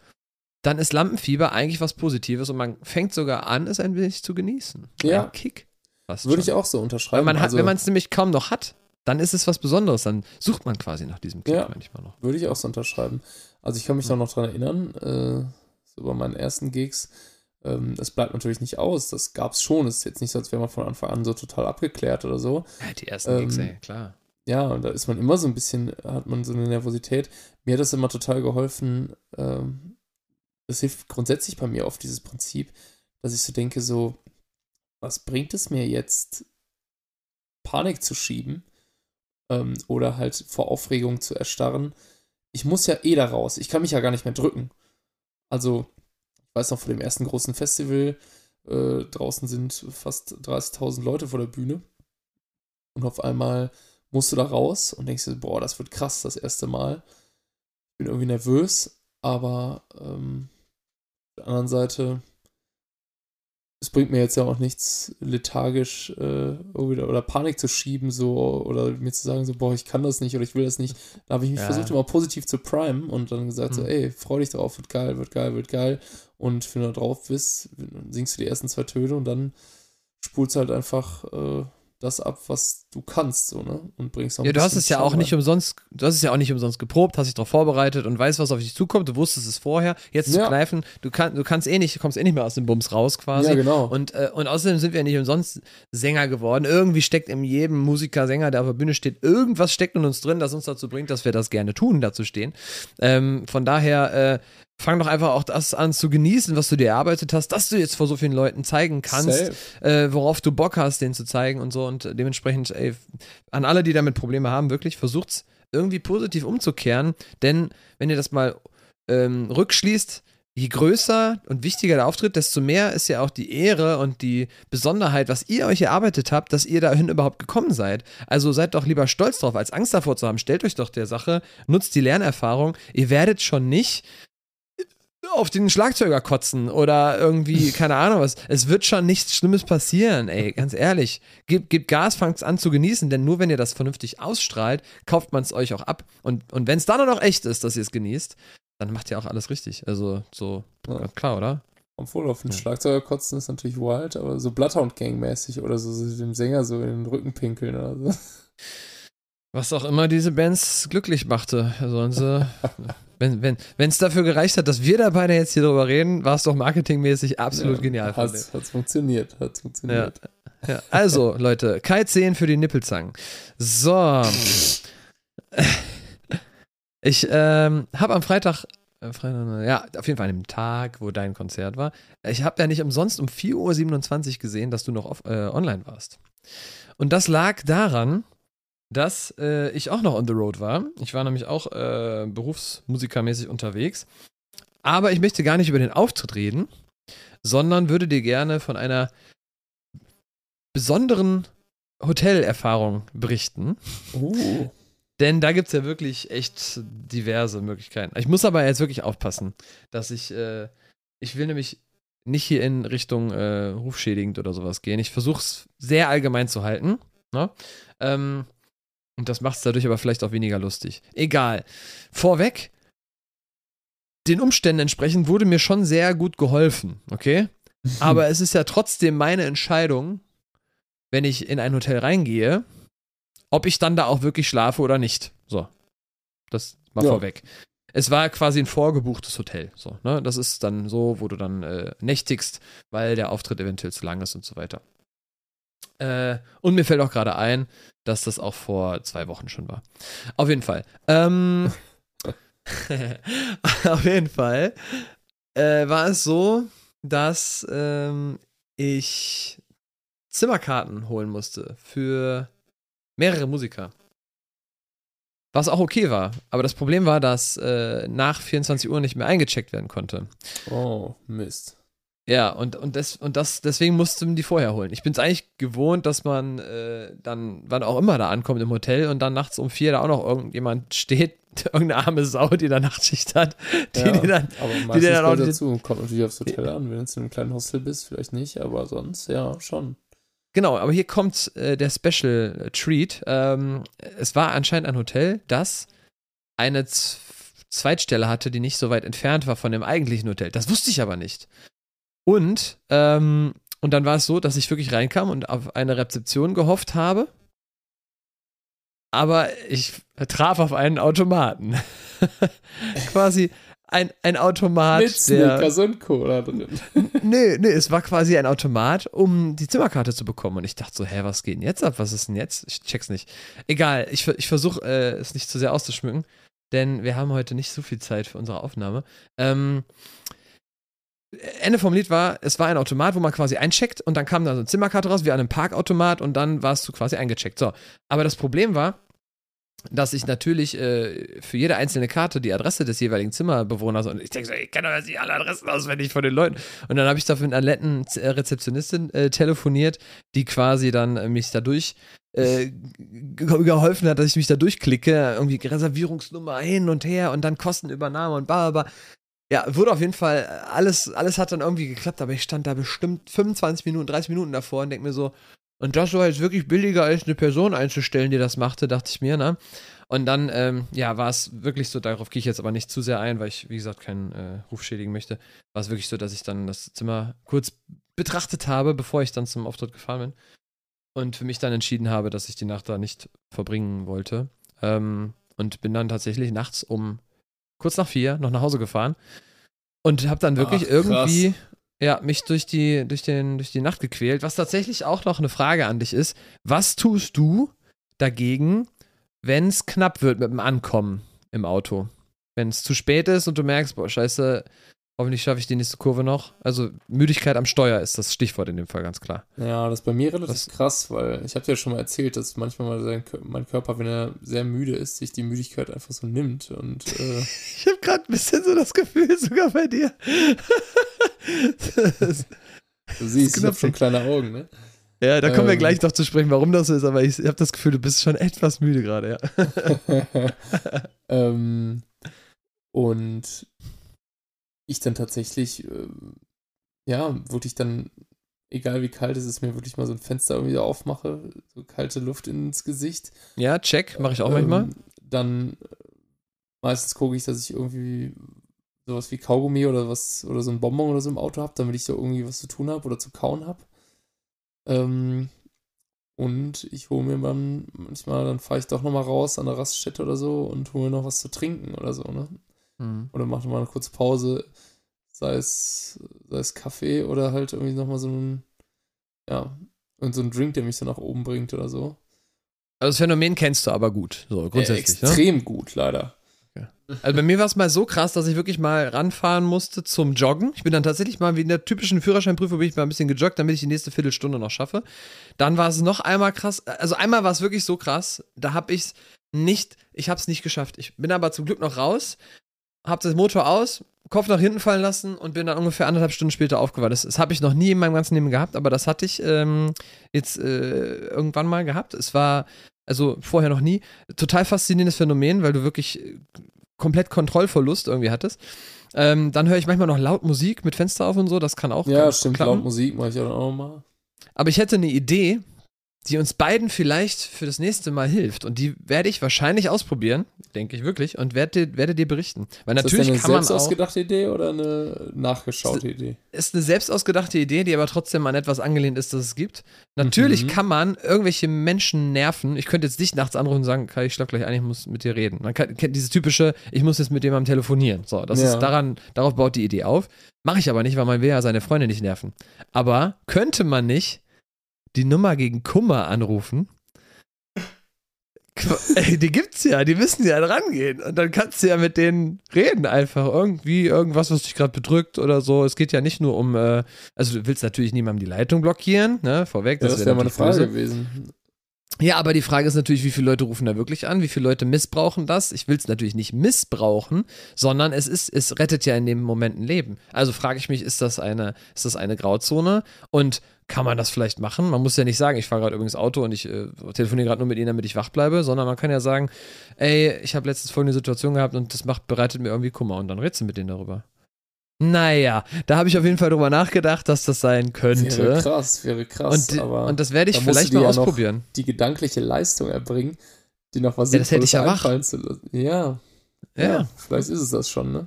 dann ist Lampenfieber eigentlich was Positives und man fängt sogar an, es ein wenig zu genießen. Ja. Ein Kick. Würde ich auch so unterschreiben. Man hat, also, wenn man es nämlich kaum noch hat, dann ist es was Besonderes. Dann sucht man quasi nach diesem Kick ja, manchmal noch. Würde ich auch so unterschreiben. Also ich kann mich ja. noch daran erinnern, äh, so bei meinen ersten Gigs, ähm, das bleibt natürlich nicht aus. Das gab es schon. Es ist jetzt nicht so, als wäre man von Anfang an so total abgeklärt oder so. Ja, die ersten ähm, Gigs, ey, klar. Ja, und da ist man immer so ein bisschen, hat man so eine Nervosität. Mir hat das immer total geholfen, ähm, das hilft grundsätzlich bei mir oft, dieses Prinzip, dass ich so denke, so, was bringt es mir jetzt, Panik zu schieben ähm, oder halt vor Aufregung zu erstarren. Ich muss ja eh da raus. Ich kann mich ja gar nicht mehr drücken. Also, weiß noch, vor dem ersten großen Festival, äh, draußen sind fast 30.000 Leute vor der Bühne. Und auf einmal musst du da raus und denkst dir, boah, das wird krass, das erste Mal. Ich bin irgendwie nervös, aber ähm, auf der anderen Seite es bringt mir jetzt ja auch nichts, lethargisch äh, oder, oder, Panik zu schieben, so oder mir zu sagen, so, boah, ich kann das nicht oder ich will das nicht. Da habe ich mich ja. versucht, immer positiv zu prime und dann gesagt, mhm. so, ey, freu dich drauf, wird geil, wird geil, wird geil. Und wenn du da drauf bist, singst du die ersten zwei Töne und dann spulst halt einfach äh, das ab, was du kannst, so, ne? Und bringst auch Ja, du hast es ja auch nicht umsonst, du hast es ja auch nicht umsonst geprobt, hast dich darauf vorbereitet und weißt, was auf dich zukommt, du wusstest es vorher. Jetzt ja. zu kneifen, du, kann, du kannst eh nicht, du kommst eh nicht mehr aus dem Bums raus quasi. Ja, genau. Und, äh, und außerdem sind wir nicht umsonst Sänger geworden. Irgendwie steckt in jedem Musiker, Sänger, der auf der Bühne steht, irgendwas steckt in uns drin, das uns dazu bringt, dass wir das gerne tun, dazu stehen. Ähm, von daher, äh, fang doch einfach auch das an zu genießen, was du dir erarbeitet hast, dass du jetzt vor so vielen Leuten zeigen kannst, äh, worauf du Bock hast, denen zu zeigen und so. Und dementsprechend, ey, an alle, die damit Probleme haben, wirklich versucht's irgendwie positiv umzukehren. Denn wenn ihr das mal ähm, rückschließt, je größer und wichtiger der Auftritt, desto mehr ist ja auch die Ehre und die Besonderheit, was ihr euch erarbeitet habt, dass ihr dahin überhaupt gekommen seid. Also seid doch lieber stolz drauf, als Angst davor zu haben. Stellt euch doch der Sache, nutzt die Lernerfahrung. Ihr werdet schon nicht auf den Schlagzeuger kotzen oder irgendwie, keine Ahnung was. Es wird schon nichts Schlimmes passieren, ey, ganz ehrlich. Gebt, gebt Gas, fangt an zu genießen, denn nur wenn ihr das vernünftig ausstrahlt, kauft man es euch auch ab. Und, und wenn es dann noch echt ist, dass ihr es genießt, dann macht ihr auch alles richtig. Also, so, ja. klar, oder? Obwohl, auf den ja. Schlagzeuger kotzen ist natürlich wild, aber so Bloodhound Gang-mäßig oder so, so dem Sänger so in den Rücken pinkeln oder so. Was auch immer diese Bands glücklich machte. Sollen sie Wenn es wenn, dafür gereicht hat, dass wir da beide jetzt hier drüber reden, war es doch marketingmäßig absolut ja, genial. Hat es funktioniert, hat's funktioniert. Ja, ja. Also, Leute, Kai 10 für die Nippelzangen. So. ich ähm, habe am Freitag, äh, Freitag, ja, auf jeden Fall an dem Tag, wo dein Konzert war, ich habe ja nicht umsonst um 4.27 Uhr gesehen, dass du noch auf, äh, online warst. Und das lag daran, dass äh, ich auch noch on the road war. Ich war nämlich auch äh, berufsmusikermäßig unterwegs. Aber ich möchte gar nicht über den Auftritt reden, sondern würde dir gerne von einer besonderen Hotelerfahrung berichten. Uh. Denn da gibt es ja wirklich echt diverse Möglichkeiten. Ich muss aber jetzt wirklich aufpassen, dass ich, äh, ich will nämlich nicht hier in Richtung äh, rufschädigend oder sowas gehen. Ich versuche es sehr allgemein zu halten. Ne? Ähm, und das macht es dadurch aber vielleicht auch weniger lustig. Egal. Vorweg, den Umständen entsprechend wurde mir schon sehr gut geholfen, okay? Aber es ist ja trotzdem meine Entscheidung, wenn ich in ein Hotel reingehe, ob ich dann da auch wirklich schlafe oder nicht. So. Das mal ja. vorweg. Es war quasi ein vorgebuchtes Hotel. So, ne? Das ist dann so, wo du dann äh, nächtigst, weil der Auftritt eventuell zu lang ist und so weiter. Äh, und mir fällt auch gerade ein, dass das auch vor zwei Wochen schon war. Auf jeden Fall. Ähm, auf jeden Fall äh, war es so, dass ähm, ich Zimmerkarten holen musste für mehrere Musiker. Was auch okay war. Aber das Problem war, dass äh, nach 24 Uhr nicht mehr eingecheckt werden konnte. Oh, Mist. Ja, und, und, das, und das, deswegen musste man die vorher holen. Ich bin es eigentlich gewohnt, dass man äh, dann, wann auch immer da ankommt im Hotel und dann nachts um vier da auch noch irgendjemand steht, irgendeine arme Sau, die da Nachtschicht hat, die, ja, die dann, aber meistens die dann auch dazu. Kommt natürlich aufs Hotel an, wenn du in einem kleinen Hostel bist, vielleicht nicht, aber sonst, ja, schon. Genau, aber hier kommt äh, der Special Treat. Ähm, es war anscheinend ein Hotel, das eine Z Zweitstelle hatte, die nicht so weit entfernt war von dem eigentlichen Hotel. Das wusste ich aber nicht. Und, ähm, und dann war es so, dass ich wirklich reinkam und auf eine Rezeption gehofft habe. Aber ich traf auf einen Automaten. quasi ein, ein Automat. Mit Snickers und Cola drin. nee, nee, es war quasi ein Automat, um die Zimmerkarte zu bekommen. Und ich dachte so, hä, was geht denn jetzt ab? Was ist denn jetzt? Ich check's nicht. Egal, ich, ich versuche äh, es nicht zu sehr auszuschmücken, denn wir haben heute nicht so viel Zeit für unsere Aufnahme. Ähm, Ende vom Lied war, es war ein Automat, wo man quasi eincheckt und dann kam da so eine Zimmerkarte raus, wie an einem Parkautomat und dann warst du quasi eingecheckt. So. Aber das Problem war, dass ich natürlich äh, für jede einzelne Karte die Adresse des jeweiligen Zimmerbewohners und ich denke so, ich kenne doch nicht alle Adressen auswendig von den Leuten. Und dann habe ich da mit einer netten äh, Rezeptionistin äh, telefoniert, die quasi dann äh, mich dadurch äh, geholfen hat, dass ich mich da durchklicke. Irgendwie Reservierungsnummer hin und her und dann Kostenübernahme und bla bla. Ja, wurde auf jeden Fall, alles, alles hat dann irgendwie geklappt, aber ich stand da bestimmt 25 Minuten, 30 Minuten davor und denke mir so, und das war jetzt wirklich billiger, als eine Person einzustellen, die das machte, dachte ich mir, ne? Und dann, ähm, ja, war es wirklich so, darauf gehe ich jetzt aber nicht zu sehr ein, weil ich, wie gesagt, keinen äh, Ruf schädigen möchte. War es wirklich so, dass ich dann das Zimmer kurz betrachtet habe, bevor ich dann zum Auftritt gefahren bin. Und für mich dann entschieden habe, dass ich die Nacht da nicht verbringen wollte. Ähm, und bin dann tatsächlich nachts um kurz nach vier noch nach Hause gefahren. Und habe dann wirklich Ach, irgendwie ja, mich durch die, durch, den, durch die Nacht gequält. Was tatsächlich auch noch eine Frage an dich ist. Was tust du dagegen, wenn es knapp wird mit dem Ankommen im Auto? Wenn es zu spät ist und du merkst, boah, scheiße, Hoffentlich schaffe ich die nächste Kurve noch. Also Müdigkeit am Steuer ist das Stichwort in dem Fall ganz klar. Ja, das ist bei mir relativ das krass, weil ich habe dir ja schon mal erzählt, dass manchmal sein, mein Körper, wenn er sehr müde ist, sich die Müdigkeit einfach so nimmt. Und, äh ich habe gerade ein bisschen so das Gefühl, sogar bei dir. du siehst, ich habe schon kleine Augen, ne? Ja, da kommen ähm, wir gleich noch zu sprechen, warum das so ist, aber ich habe das Gefühl, du bist schon etwas müde gerade, ja. ähm, und ich dann tatsächlich, äh, ja, wirklich dann, egal wie kalt es ist, mir wirklich mal so ein Fenster irgendwie aufmache, so kalte Luft ins Gesicht. Ja, check, mache ich auch ähm, manchmal. Dann äh, meistens gucke ich, dass ich irgendwie sowas wie Kaugummi oder was oder so ein Bonbon oder so im Auto habe, damit ich so irgendwie was zu tun habe oder zu kauen habe. Ähm, und ich hole mir dann manchmal, dann fahre ich doch nochmal raus an der Raststätte oder so und hole mir noch was zu trinken oder so, ne? Mhm. Oder mache mal eine kurze Pause, sei es, sei es Kaffee oder halt irgendwie nochmal so ein, ja, und so ein Drink, der mich so nach oben bringt oder so. Also das Phänomen kennst du aber gut, so grundsätzlich. Ja, extrem ne? gut, leider. Also bei mir war es mal so krass, dass ich wirklich mal ranfahren musste zum Joggen. Ich bin dann tatsächlich mal wie in der typischen Führerscheinprüfung bin ich mal ein bisschen gejoggt, damit ich die nächste Viertelstunde noch schaffe. Dann war es noch einmal krass, also einmal war es wirklich so krass, da habe ich es nicht, ich habe es nicht geschafft. Ich bin aber zum Glück noch raus, hab das Motor aus, Kopf nach hinten fallen lassen und bin dann ungefähr anderthalb Stunden später aufgewacht. Das, das habe ich noch nie in meinem ganzen Leben gehabt, aber das hatte ich ähm, jetzt äh, irgendwann mal gehabt. Es war, also vorher noch nie, total faszinierendes Phänomen, weil du wirklich äh, komplett Kontrollverlust irgendwie hattest. Ähm, dann höre ich manchmal noch laut Musik mit Fenster auf und so, das kann auch Ja, stimmt, klappen. laut Musik mache ich auch mal. Aber ich hätte eine Idee, die uns beiden vielleicht für das nächste Mal hilft. Und die werde ich wahrscheinlich ausprobieren, denke ich wirklich, und werde, werde dir berichten. Weil ist natürlich das eine selbst ausgedachte Idee oder eine nachgeschaute Idee? Ist eine selbst ausgedachte Idee, die aber trotzdem an etwas angelehnt ist, das es gibt. Natürlich mhm. kann man irgendwelche Menschen nerven. Ich könnte jetzt nicht nachts anrufen und sagen, Kai, ich schlaf gleich ein, ich muss mit dir reden. Man kennt dieses typische, ich muss jetzt mit jemandem telefonieren. So, das ja. ist daran, darauf baut die Idee auf. Mache ich aber nicht, weil man will ja seine Freunde nicht nerven. Aber könnte man nicht die Nummer gegen Kummer anrufen. Ey, die gibt's ja, die müssen ja rangehen. Und dann kannst du ja mit denen reden, einfach. Irgendwie, irgendwas, was dich gerade bedrückt oder so. Es geht ja nicht nur um, äh, also du willst natürlich niemandem die Leitung blockieren, ne? Vorweg. Das, das wäre wär mal eine Frage gewesen. Ja, aber die Frage ist natürlich, wie viele Leute rufen da wirklich an? Wie viele Leute missbrauchen das? Ich will es natürlich nicht missbrauchen, sondern es ist, es rettet ja in dem Moment ein Leben. Also frage ich mich, ist das eine, ist das eine Grauzone? Und kann man das vielleicht machen? Man muss ja nicht sagen, ich fahre gerade übrigens Auto und ich äh, telefoniere gerade nur mit ihnen, damit ich wach bleibe, sondern man kann ja sagen, ey, ich habe letztens folgende Situation gehabt und das macht, bereitet mir irgendwie Kummer und dann redest du mit denen darüber. Naja, da habe ich auf jeden Fall drüber nachgedacht, dass das sein könnte. Wäre krass, wäre krass. Und, und das werde ich vielleicht mal ausprobieren. die gedankliche Leistung erbringen, die noch was ja, das hätte ich ja wach. zu lassen. Ja. ja. ja. Vielleicht ist es das schon, ne?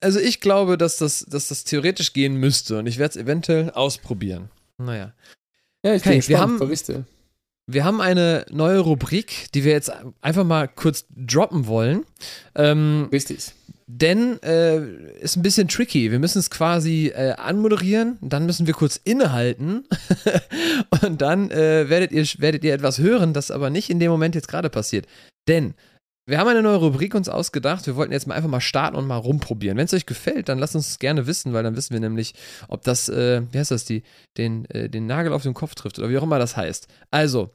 Also ich glaube, dass das, dass das theoretisch gehen müsste und ich werde es eventuell ausprobieren. Naja. Ja, ich okay, bin gespannt, wir haben, berichte. Wir haben eine neue Rubrik, die wir jetzt einfach mal kurz droppen wollen. Ähm, Richtig. Denn äh, ist ein bisschen tricky. Wir müssen es quasi äh, anmoderieren, dann müssen wir kurz innehalten und dann äh, werdet, ihr, werdet ihr etwas hören, das aber nicht in dem Moment jetzt gerade passiert. Denn wir haben eine neue Rubrik uns ausgedacht. Wir wollten jetzt mal einfach mal starten und mal rumprobieren. Wenn es euch gefällt, dann lasst uns gerne wissen, weil dann wissen wir nämlich, ob das, äh, wie heißt das, die, den, äh, den Nagel auf den Kopf trifft oder wie auch immer das heißt. Also,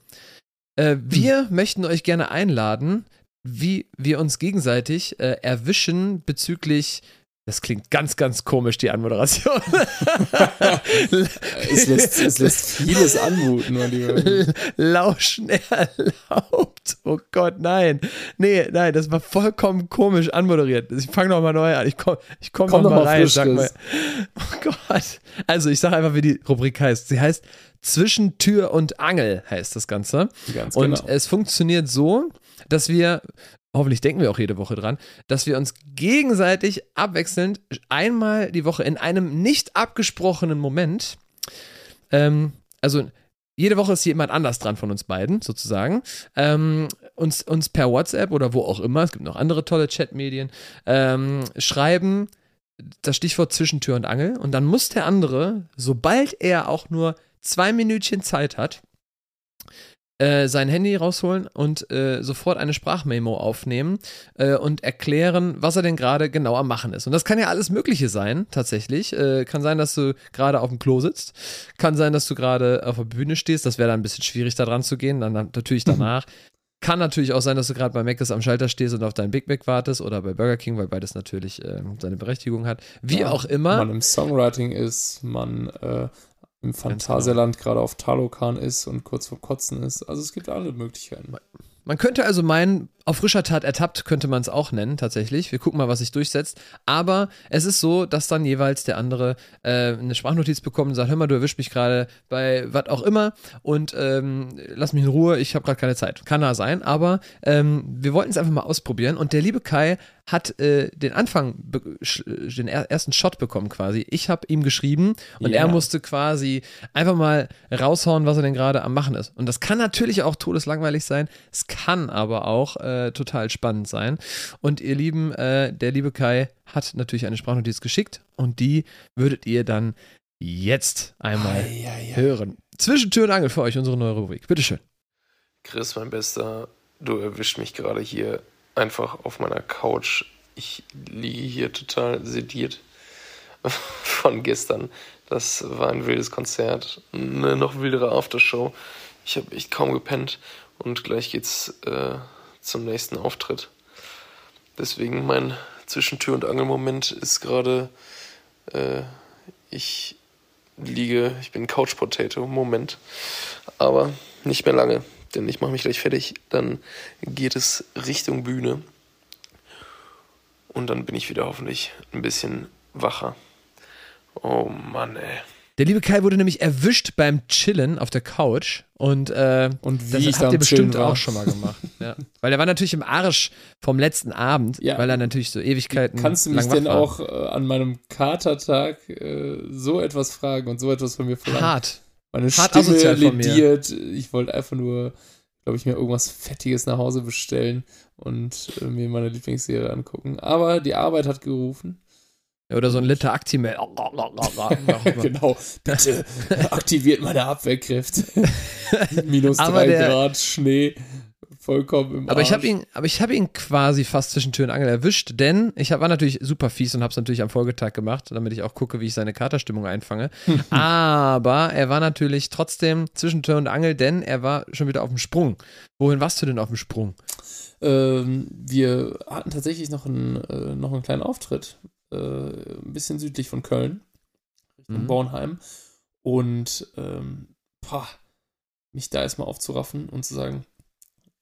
äh, wir hm. möchten euch gerne einladen, wie wir uns gegenseitig äh, erwischen bezüglich das klingt ganz, ganz komisch, die Anmoderation. es, lässt, es lässt vieles anmuten, mein Lieber. Lauschen erlaubt. Oh Gott, nein. Nee, nein, das war vollkommen komisch anmoderiert. Ich fange nochmal neu an. Ich komme ich komm, komm noch, mal rein. Sag mal. Oh Gott. Also, ich sage einfach, wie die Rubrik heißt. Sie heißt Zwischen Tür und Angel, heißt das Ganze. Ganz und genau. es funktioniert so, dass wir hoffentlich denken wir auch jede Woche dran, dass wir uns gegenseitig abwechselnd einmal die Woche in einem nicht abgesprochenen Moment, ähm, also jede Woche ist jemand anders dran von uns beiden, sozusagen, ähm, uns, uns per WhatsApp oder wo auch immer, es gibt noch andere tolle Chatmedien, ähm, schreiben das Stichwort zwischen Tür und Angel und dann muss der andere, sobald er auch nur zwei Minütchen Zeit hat, äh, sein Handy rausholen und äh, sofort eine Sprachmemo aufnehmen äh, und erklären, was er denn gerade genau am Machen ist. Und das kann ja alles Mögliche sein, tatsächlich. Äh, kann sein, dass du gerade auf dem Klo sitzt. Kann sein, dass du gerade auf der Bühne stehst. Das wäre dann ein bisschen schwierig, da dran zu gehen. Dann, dann natürlich danach. Kann natürlich auch sein, dass du gerade bei Mc's am Schalter stehst und auf deinen Big Mac wartest oder bei Burger King, weil beides natürlich äh, seine Berechtigung hat. Wie ja, auch immer. Man im Songwriting ist, man äh, im genau. Phantasialand gerade auf Talokan ist und kurz vor Kotzen ist. Also es gibt alle Möglichkeiten. Man könnte also meinen, auf frischer Tat ertappt könnte man es auch nennen, tatsächlich. Wir gucken mal, was sich durchsetzt. Aber es ist so, dass dann jeweils der andere äh, eine Sprachnotiz bekommt und sagt: Hör mal, du erwischst mich gerade bei was auch immer und ähm, lass mich in Ruhe, ich habe gerade keine Zeit. Kann da sein, aber ähm, wir wollten es einfach mal ausprobieren. Und der liebe Kai hat äh, den Anfang, den ersten Shot bekommen quasi. Ich habe ihm geschrieben und yeah. er musste quasi einfach mal raushauen, was er denn gerade am Machen ist. Und das kann natürlich auch todeslangweilig sein. Es kann aber auch äh, äh, total spannend sein. Und ihr Lieben, äh, der liebe Kai hat natürlich eine Sprachnotiz geschickt und die würdet ihr dann jetzt einmal ei, ei, ei. hören. Zwischen Tür und Angel für euch unsere neue Rubrik. Bitteschön. Chris, mein Bester, du erwischt mich gerade hier einfach auf meiner Couch. Ich liege hier total sediert von gestern. Das war ein wildes Konzert, eine noch wildere Aftershow. Ich habe echt kaum gepennt und gleich geht's äh, zum nächsten Auftritt. Deswegen mein Zwischentür- und Angelmoment ist gerade, äh, ich liege, ich bin Couch Potato, Moment. Aber nicht mehr lange, denn ich mache mich gleich fertig. Dann geht es Richtung Bühne. Und dann bin ich wieder hoffentlich ein bisschen wacher. Oh Mann, ey. Der liebe Kai wurde nämlich erwischt beim Chillen auf der Couch und, äh, und wie das habt ihr bestimmt auch schon mal gemacht. ja. Weil er war natürlich im Arsch vom letzten Abend, ja. weil er natürlich so Ewigkeiten. Kannst du mich denn war. auch äh, an meinem Katertag äh, so etwas fragen und so etwas von mir verlangen? Hart. Meine Hart Stimme lediert. Ich wollte einfach nur, glaube ich, mir irgendwas Fettiges nach Hause bestellen und äh, mir meine Lieblingsserie angucken. Aber die Arbeit hat gerufen. Oder so ein Liter Actimel. genau. Bitte aktiviert meine Abwehrkräfte. Minus drei Grad Schnee. Vollkommen im aber Arsch. ich habe ihn, aber ich habe ihn quasi fast zwischen Tür und Angel erwischt, denn ich war natürlich super fies und habe es natürlich am Folgetag gemacht, damit ich auch gucke, wie ich seine Katerstimmung einfange. aber er war natürlich trotzdem zwischen Tür und Angel, denn er war schon wieder auf dem Sprung. Wohin warst du denn auf dem Sprung? Ähm, wir hatten tatsächlich noch einen, äh, noch einen kleinen Auftritt äh, ein bisschen südlich von Köln, Richtung mhm. Bornheim. Und ähm, pah, mich da erstmal aufzuraffen und zu sagen,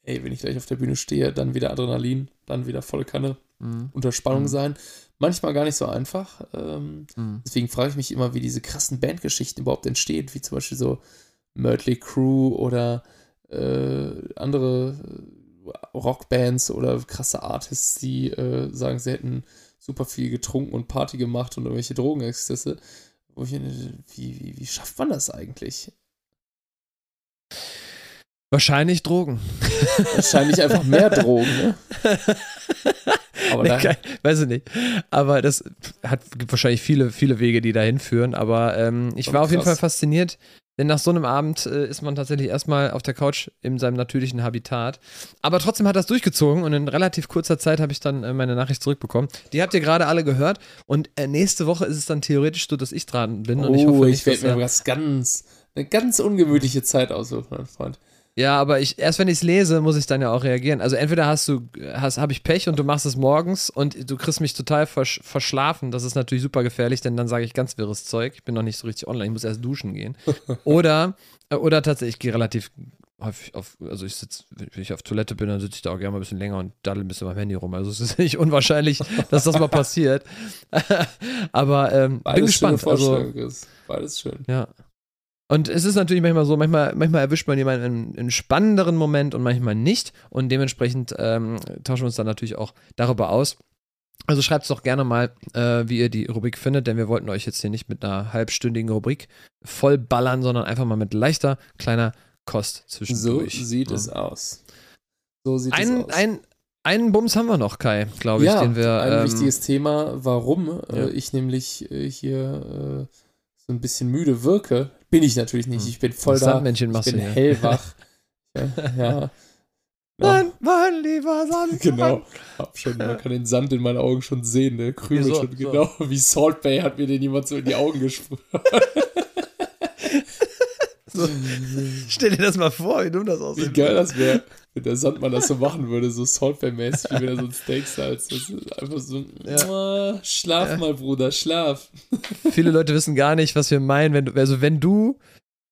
ey, wenn ich gleich auf der Bühne stehe, dann wieder Adrenalin, dann wieder volle Kanne, mhm. unter Spannung mhm. sein. Manchmal gar nicht so einfach. Ähm, mhm. Deswegen frage ich mich immer, wie diese krassen Bandgeschichten überhaupt entstehen, wie zum Beispiel so Mötley Crew oder äh, andere äh, Rockbands oder krasse Artists, die äh, sagen, sie hätten super viel getrunken und Party gemacht und irgendwelche Drogenexzesse. Wo ich, wie, wie, wie schafft man das eigentlich? Wahrscheinlich Drogen. Wahrscheinlich einfach mehr Drogen, ne? Aber nee, kein, weiß ich nicht. Aber das hat, gibt wahrscheinlich viele, viele Wege, die dahin führen. Aber ähm, ich war auf jeden Fall fasziniert. Denn nach so einem Abend äh, ist man tatsächlich erstmal auf der Couch in seinem natürlichen Habitat. Aber trotzdem hat das durchgezogen und in relativ kurzer Zeit habe ich dann äh, meine Nachricht zurückbekommen. Die habt ihr gerade alle gehört und äh, nächste Woche ist es dann theoretisch so, dass ich dran bin. Oh, und ich hoffe nicht, ich werde mir was ganz, eine ganz ungemütliche Zeit aussuchen, mein Freund. Ja, aber ich, erst wenn ich es lese, muss ich dann ja auch reagieren. Also entweder hast du, hast, habe ich Pech und du machst es morgens und du kriegst mich total versch verschlafen. Das ist natürlich super gefährlich, denn dann sage ich ganz wirres Zeug. Ich bin noch nicht so richtig online, ich muss erst duschen gehen. oder, äh, oder tatsächlich, ich gehe relativ häufig auf, also ich sitze, wenn ich auf Toilette bin, dann sitze ich da auch gerne mal ein bisschen länger und daddel ein bisschen beim Handy rum. Also es ist nicht unwahrscheinlich, dass das mal passiert. aber ähm, bin gespannt. Also, Beides schön. Ja. Und es ist natürlich manchmal so, manchmal, manchmal erwischt man jemanden in einem spannenderen Moment und manchmal nicht. Und dementsprechend ähm, tauschen wir uns dann natürlich auch darüber aus. Also schreibt es doch gerne mal, äh, wie ihr die Rubrik findet, denn wir wollten euch jetzt hier nicht mit einer halbstündigen Rubrik voll ballern, sondern einfach mal mit leichter, kleiner Kost zwischendurch. So sieht ja. es aus. So sieht ein, es aus. Ein, einen Bums haben wir noch, Kai, glaube ich, ja, den wir. Ein ähm, wichtiges Thema, warum äh, ja. ich nämlich äh, hier äh, so ein bisschen müde wirke. Bin ich natürlich nicht. Hm. Ich bin voll da. Ich bin du, hellwach. ja. ja. Mein, mein lieber Sand. Genau. Hab schon, man kann den Sand in meinen Augen schon sehen, ne? Krümel so, schon, so. genau. Wie Salt Bay hat mir den jemand so in die Augen gesprüht. so. Stell dir das mal vor, wie dumm das aussieht. Wie geil das wäre, wenn der Sandmann das so machen würde, so Salt Bay-mäßig, wie wenn er so ein Steak salzt. Das ist einfach so, ja. schlaf ja. mal, Bruder, schlaf. Viele Leute wissen gar nicht, was wir meinen. Wenn du, also wenn du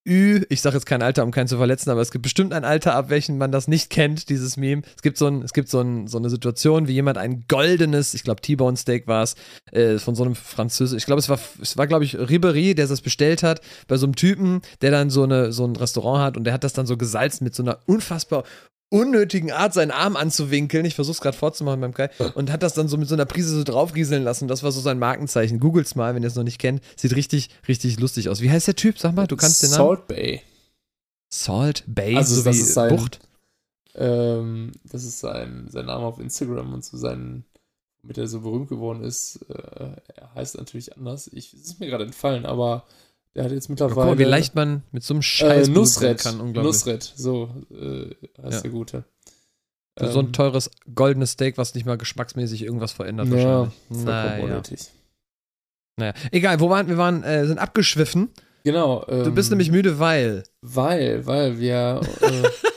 Ü, ich sage jetzt kein Alter, um keinen zu verletzen, aber es gibt bestimmt ein Alter, ab welchem man das nicht kennt, dieses Meme. Es gibt so, ein, es gibt so, ein, so eine Situation, wie jemand ein goldenes, ich glaube T-Bone Steak war es, äh, von so einem Französisch, ich glaube es war, es war glaube ich Ribery, der das bestellt hat, bei so einem Typen, der dann so, eine, so ein Restaurant hat und der hat das dann so gesalzt mit so einer unfassbar unnötigen Art, seinen Arm anzuwinkeln. Ich versuche es gerade vorzumachen beim Kai. Und hat das dann so mit so einer Prise so draufrieseln lassen. Das war so sein Markenzeichen. Googles mal, wenn ihr es noch nicht kennt. Sieht richtig, richtig lustig aus. Wie heißt der Typ? Sag mal, du kannst den Namen. Salt Bay. Salt Bay, also so das ist sein, Bucht. Ähm, das ist sein, sein Name auf Instagram und so sein, mit er so berühmt geworden ist. Äh, er heißt natürlich anders. Ich, es ist mir gerade entfallen, aber der hat jetzt mittlerweile. Guck mal, wie leicht man mit so einem Scheiß äh, Nusret kann, unglaublich. Nusret, so äh, heißt ja. der Gute. Ähm, so ein ähm, teures goldenes Steak, was nicht mal geschmacksmäßig irgendwas verändert ja, wahrscheinlich. Naja. unnötig. Naja, egal, wo waren wir? waren, äh, sind abgeschwiffen. Genau. Ähm, du bist ähm, nämlich müde, weil. Weil, weil wir. Äh,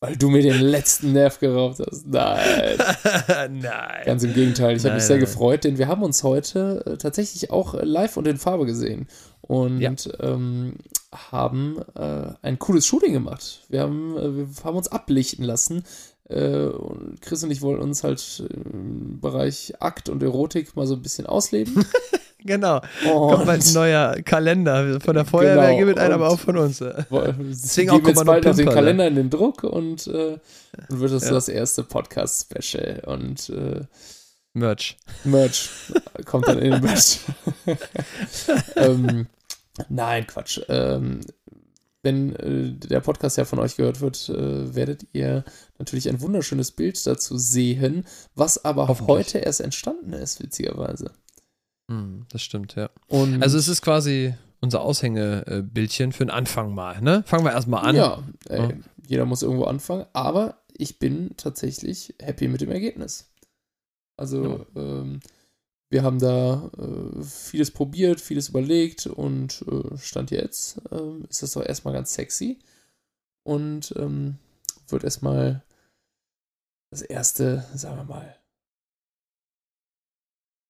Weil du mir den letzten Nerv geraubt hast. Nein. nein. Ganz im Gegenteil. Ich habe mich sehr nein. gefreut, denn wir haben uns heute äh, tatsächlich auch live und in Farbe gesehen. Und ja. ähm, haben äh, ein cooles Shooting gemacht. Wir haben, äh, wir haben uns ablichten lassen. Äh, und Chris und ich wollen uns halt im Bereich Akt und Erotik mal so ein bisschen ausleben. Genau. Und Kommt bald ein neuer Kalender. Von der Feuerwehr genau. gibt einen, aber auch von uns. Deswegen auch jetzt bald noch den Kalender in den Druck und äh, dann wird das ja. das erste Podcast-Special und äh, Merch. Merch kommt dann in den Merch. ähm, nein, Quatsch. Ähm, wenn äh, der Podcast ja von euch gehört wird, äh, werdet ihr natürlich ein wunderschönes Bild dazu sehen, was aber heute erst entstanden ist, witzigerweise. Hm, das stimmt, ja. Und also es ist quasi unser Aushängebildchen für den Anfang mal, ne? Fangen wir erstmal an. Ja, ey, ja, jeder muss irgendwo anfangen, aber ich bin tatsächlich happy mit dem Ergebnis. Also, ja. ähm, wir haben da äh, vieles probiert, vieles überlegt und äh, Stand jetzt äh, ist das doch erstmal ganz sexy und ähm, wird erstmal das erste, sagen wir mal,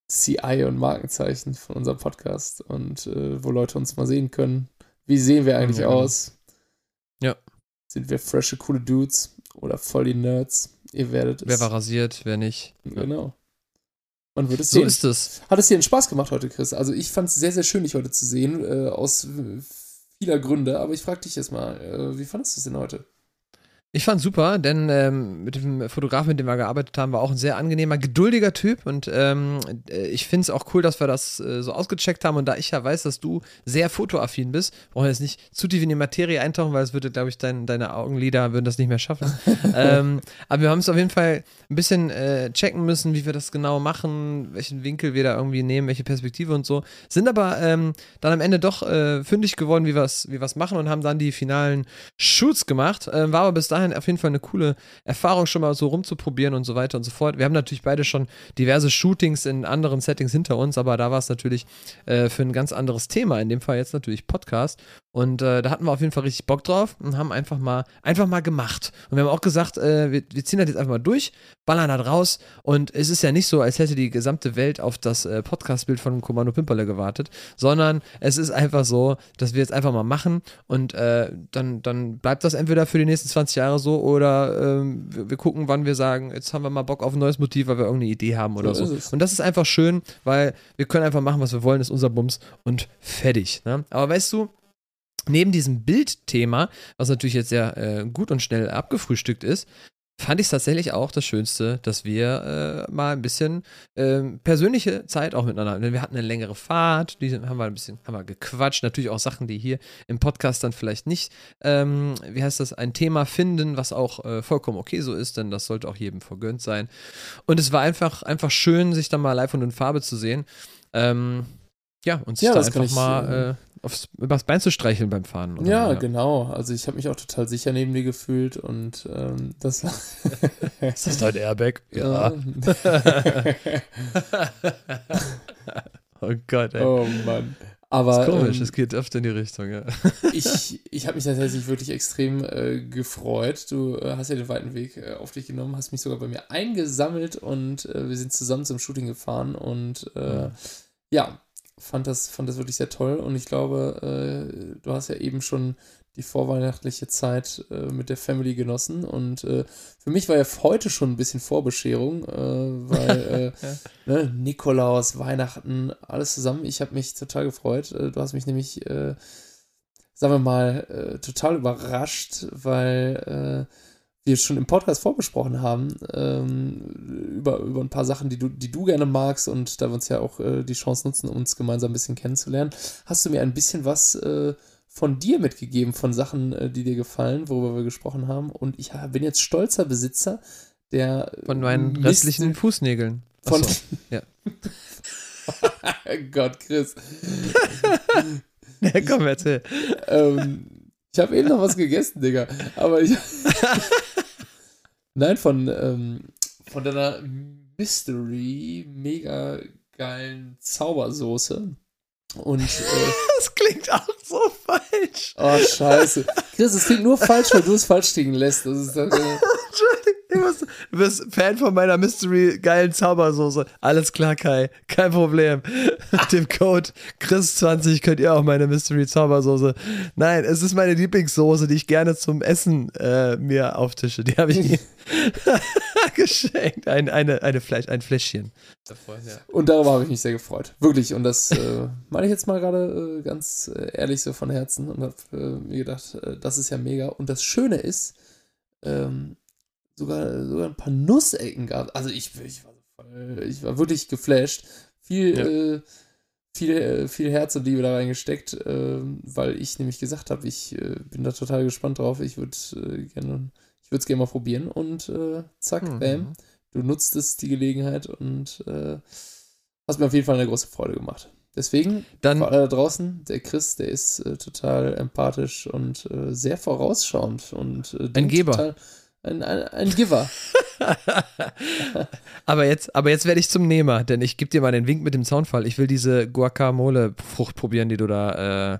CI und Markenzeichen von unserem Podcast und äh, wo Leute uns mal sehen können. Wie sehen wir eigentlich ja. aus? Ja. Sind wir frische, coole Dudes oder voll die Nerds? Ihr werdet es. Wer war rasiert, wer nicht. Genau. Man wird es so sehen. ist es. Hat es dir einen Spaß gemacht heute, Chris? Also ich fand es sehr, sehr schön, dich heute zu sehen, äh, aus vieler Gründe. Aber ich frage dich jetzt mal, äh, wie fandest du es denn heute? Ich fand super, denn ähm, mit dem Fotografen, mit dem wir gearbeitet haben, war auch ein sehr angenehmer, geduldiger Typ und ähm, äh, ich finde es auch cool, dass wir das äh, so ausgecheckt haben und da ich ja weiß, dass du sehr fotoaffin bist, brauchen wir jetzt nicht zu tief in die Materie eintauchen, weil es würde, glaube ich, dein, deine Augenlider würden das nicht mehr schaffen. ähm, aber wir haben es auf jeden Fall ein bisschen äh, checken müssen, wie wir das genau machen, welchen Winkel wir da irgendwie nehmen, welche Perspektive und so. Sind aber ähm, dann am Ende doch äh, fündig geworden, wie wir es wie machen und haben dann die finalen Shoots gemacht. Ähm, war aber bis dahin auf jeden Fall eine coole Erfahrung, schon mal so rumzuprobieren und so weiter und so fort. Wir haben natürlich beide schon diverse Shootings in anderen Settings hinter uns, aber da war es natürlich äh, für ein ganz anderes Thema. In dem Fall jetzt natürlich Podcast. Und äh, da hatten wir auf jeden Fall richtig Bock drauf und haben einfach mal, einfach mal gemacht. Und wir haben auch gesagt, äh, wir, wir, ziehen das jetzt einfach mal durch, ballern das raus. Und es ist ja nicht so, als hätte die gesamte Welt auf das äh, Podcast-Bild von Kommando Pimperle gewartet, sondern es ist einfach so, dass wir jetzt einfach mal machen und äh, dann, dann bleibt das entweder für die nächsten 20 Jahre so oder ähm, wir, wir, gucken, wann wir sagen, jetzt haben wir mal Bock auf ein neues Motiv, weil wir irgendeine Idee haben oder so. so. Und das ist einfach schön, weil wir können einfach machen, was wir wollen, ist unser Bums und fertig. Ne? Aber weißt du, neben diesem Bildthema, was natürlich jetzt sehr äh, gut und schnell abgefrühstückt ist, fand ich es tatsächlich auch das Schönste, dass wir äh, mal ein bisschen äh, persönliche Zeit auch miteinander hatten. Wir hatten eine längere Fahrt, die haben wir ein bisschen haben wir gequatscht. Natürlich auch Sachen, die hier im Podcast dann vielleicht nicht, ähm, wie heißt das, ein Thema finden, was auch äh, vollkommen okay so ist, denn das sollte auch jedem vergönnt sein. Und es war einfach, einfach schön, sich dann mal live und in Farbe zu sehen. Ähm, ja, und sich ja, da einfach mal äh, äh, aufs, übers Bein zu streicheln beim Fahren. Ja, ja, genau. Also ich habe mich auch total sicher neben dir gefühlt und ähm, das war. ist das dein Airbag? Ja. oh Gott, ey. Oh Mann. Aber, das ist komisch, ähm, es geht oft in die Richtung, ja. ich ich habe mich tatsächlich wirklich extrem äh, gefreut. Du äh, hast ja den weiten Weg äh, auf dich genommen, hast mich sogar bei mir eingesammelt und äh, wir sind zusammen zum Shooting gefahren und äh, ja, fand das, fand das wirklich sehr toll und ich glaube, äh, du hast ja eben schon die vorweihnachtliche Zeit äh, mit der Family genossen und äh, für mich war ja heute schon ein bisschen Vorbescherung, äh, weil äh, ja. ne, Nikolaus, Weihnachten, alles zusammen. Ich habe mich total gefreut. Äh, du hast mich nämlich, sagen wir mal, total überrascht, weil wir schon im Podcast vorbesprochen haben, ähm, über, über ein paar Sachen, die du, die du gerne magst und da wir uns ja auch äh, die Chance nutzen, uns gemeinsam ein bisschen kennenzulernen, hast du mir ein bisschen was äh, von dir mitgegeben, von Sachen, äh, die dir gefallen, worüber wir gesprochen haben. Und ich bin jetzt stolzer Besitzer der. Von meinen Mist restlichen Fußnägeln. Von. So, ja. Gott, Chris. ja, komm, erzähl. ähm, ich habe eben noch was gegessen, Digga. Aber ich. Nein, von, ähm, von deiner Mystery mega geilen Zaubersoße. Und. Äh, das klingt auch so falsch. Oh, scheiße. Chris, es klingt nur falsch, weil du es falsch klingen lässt. Das ist dann, äh, Du bist Fan von meiner Mystery geilen Zaubersoße. Alles klar, Kai. Kein Problem. Mit dem Code Chris20 könnt ihr auch meine Mystery Zaubersoße. Nein, es ist meine Lieblingssoße, die ich gerne zum Essen äh, mir auftische. Die habe ich geschenkt. Ein, eine, eine Fleisch, ein Fläschchen. Und darüber habe ich mich sehr gefreut. Wirklich. Und das äh, meine ich jetzt mal gerade äh, ganz äh, ehrlich so von Herzen und habe äh, mir gedacht, äh, das ist ja mega. Und das Schöne ist, ähm, sogar, sogar ein paar Nussecken gab. Also ich, ich, war, voll, ich war wirklich geflasht. Viel, ja. äh, viel, äh, viel Herz und Liebe da reingesteckt, äh, weil ich nämlich gesagt habe, ich äh, bin da total gespannt drauf. Ich würde äh, gerne, ich würde es gerne mal probieren und äh, zack, mhm. bam, du nutzt es die Gelegenheit und hast mir auf jeden Fall eine große Freude gemacht. Deswegen, Dann, da draußen, der Chris, der ist total empathisch und sehr vorausschauend und ein Geber. Total, ein, ein, ein Giver. aber jetzt, aber jetzt werde ich zum Nehmer, denn ich gebe dir mal den Wink mit dem Zaunfall. Ich will diese Guacamole-Frucht probieren, die du da, äh,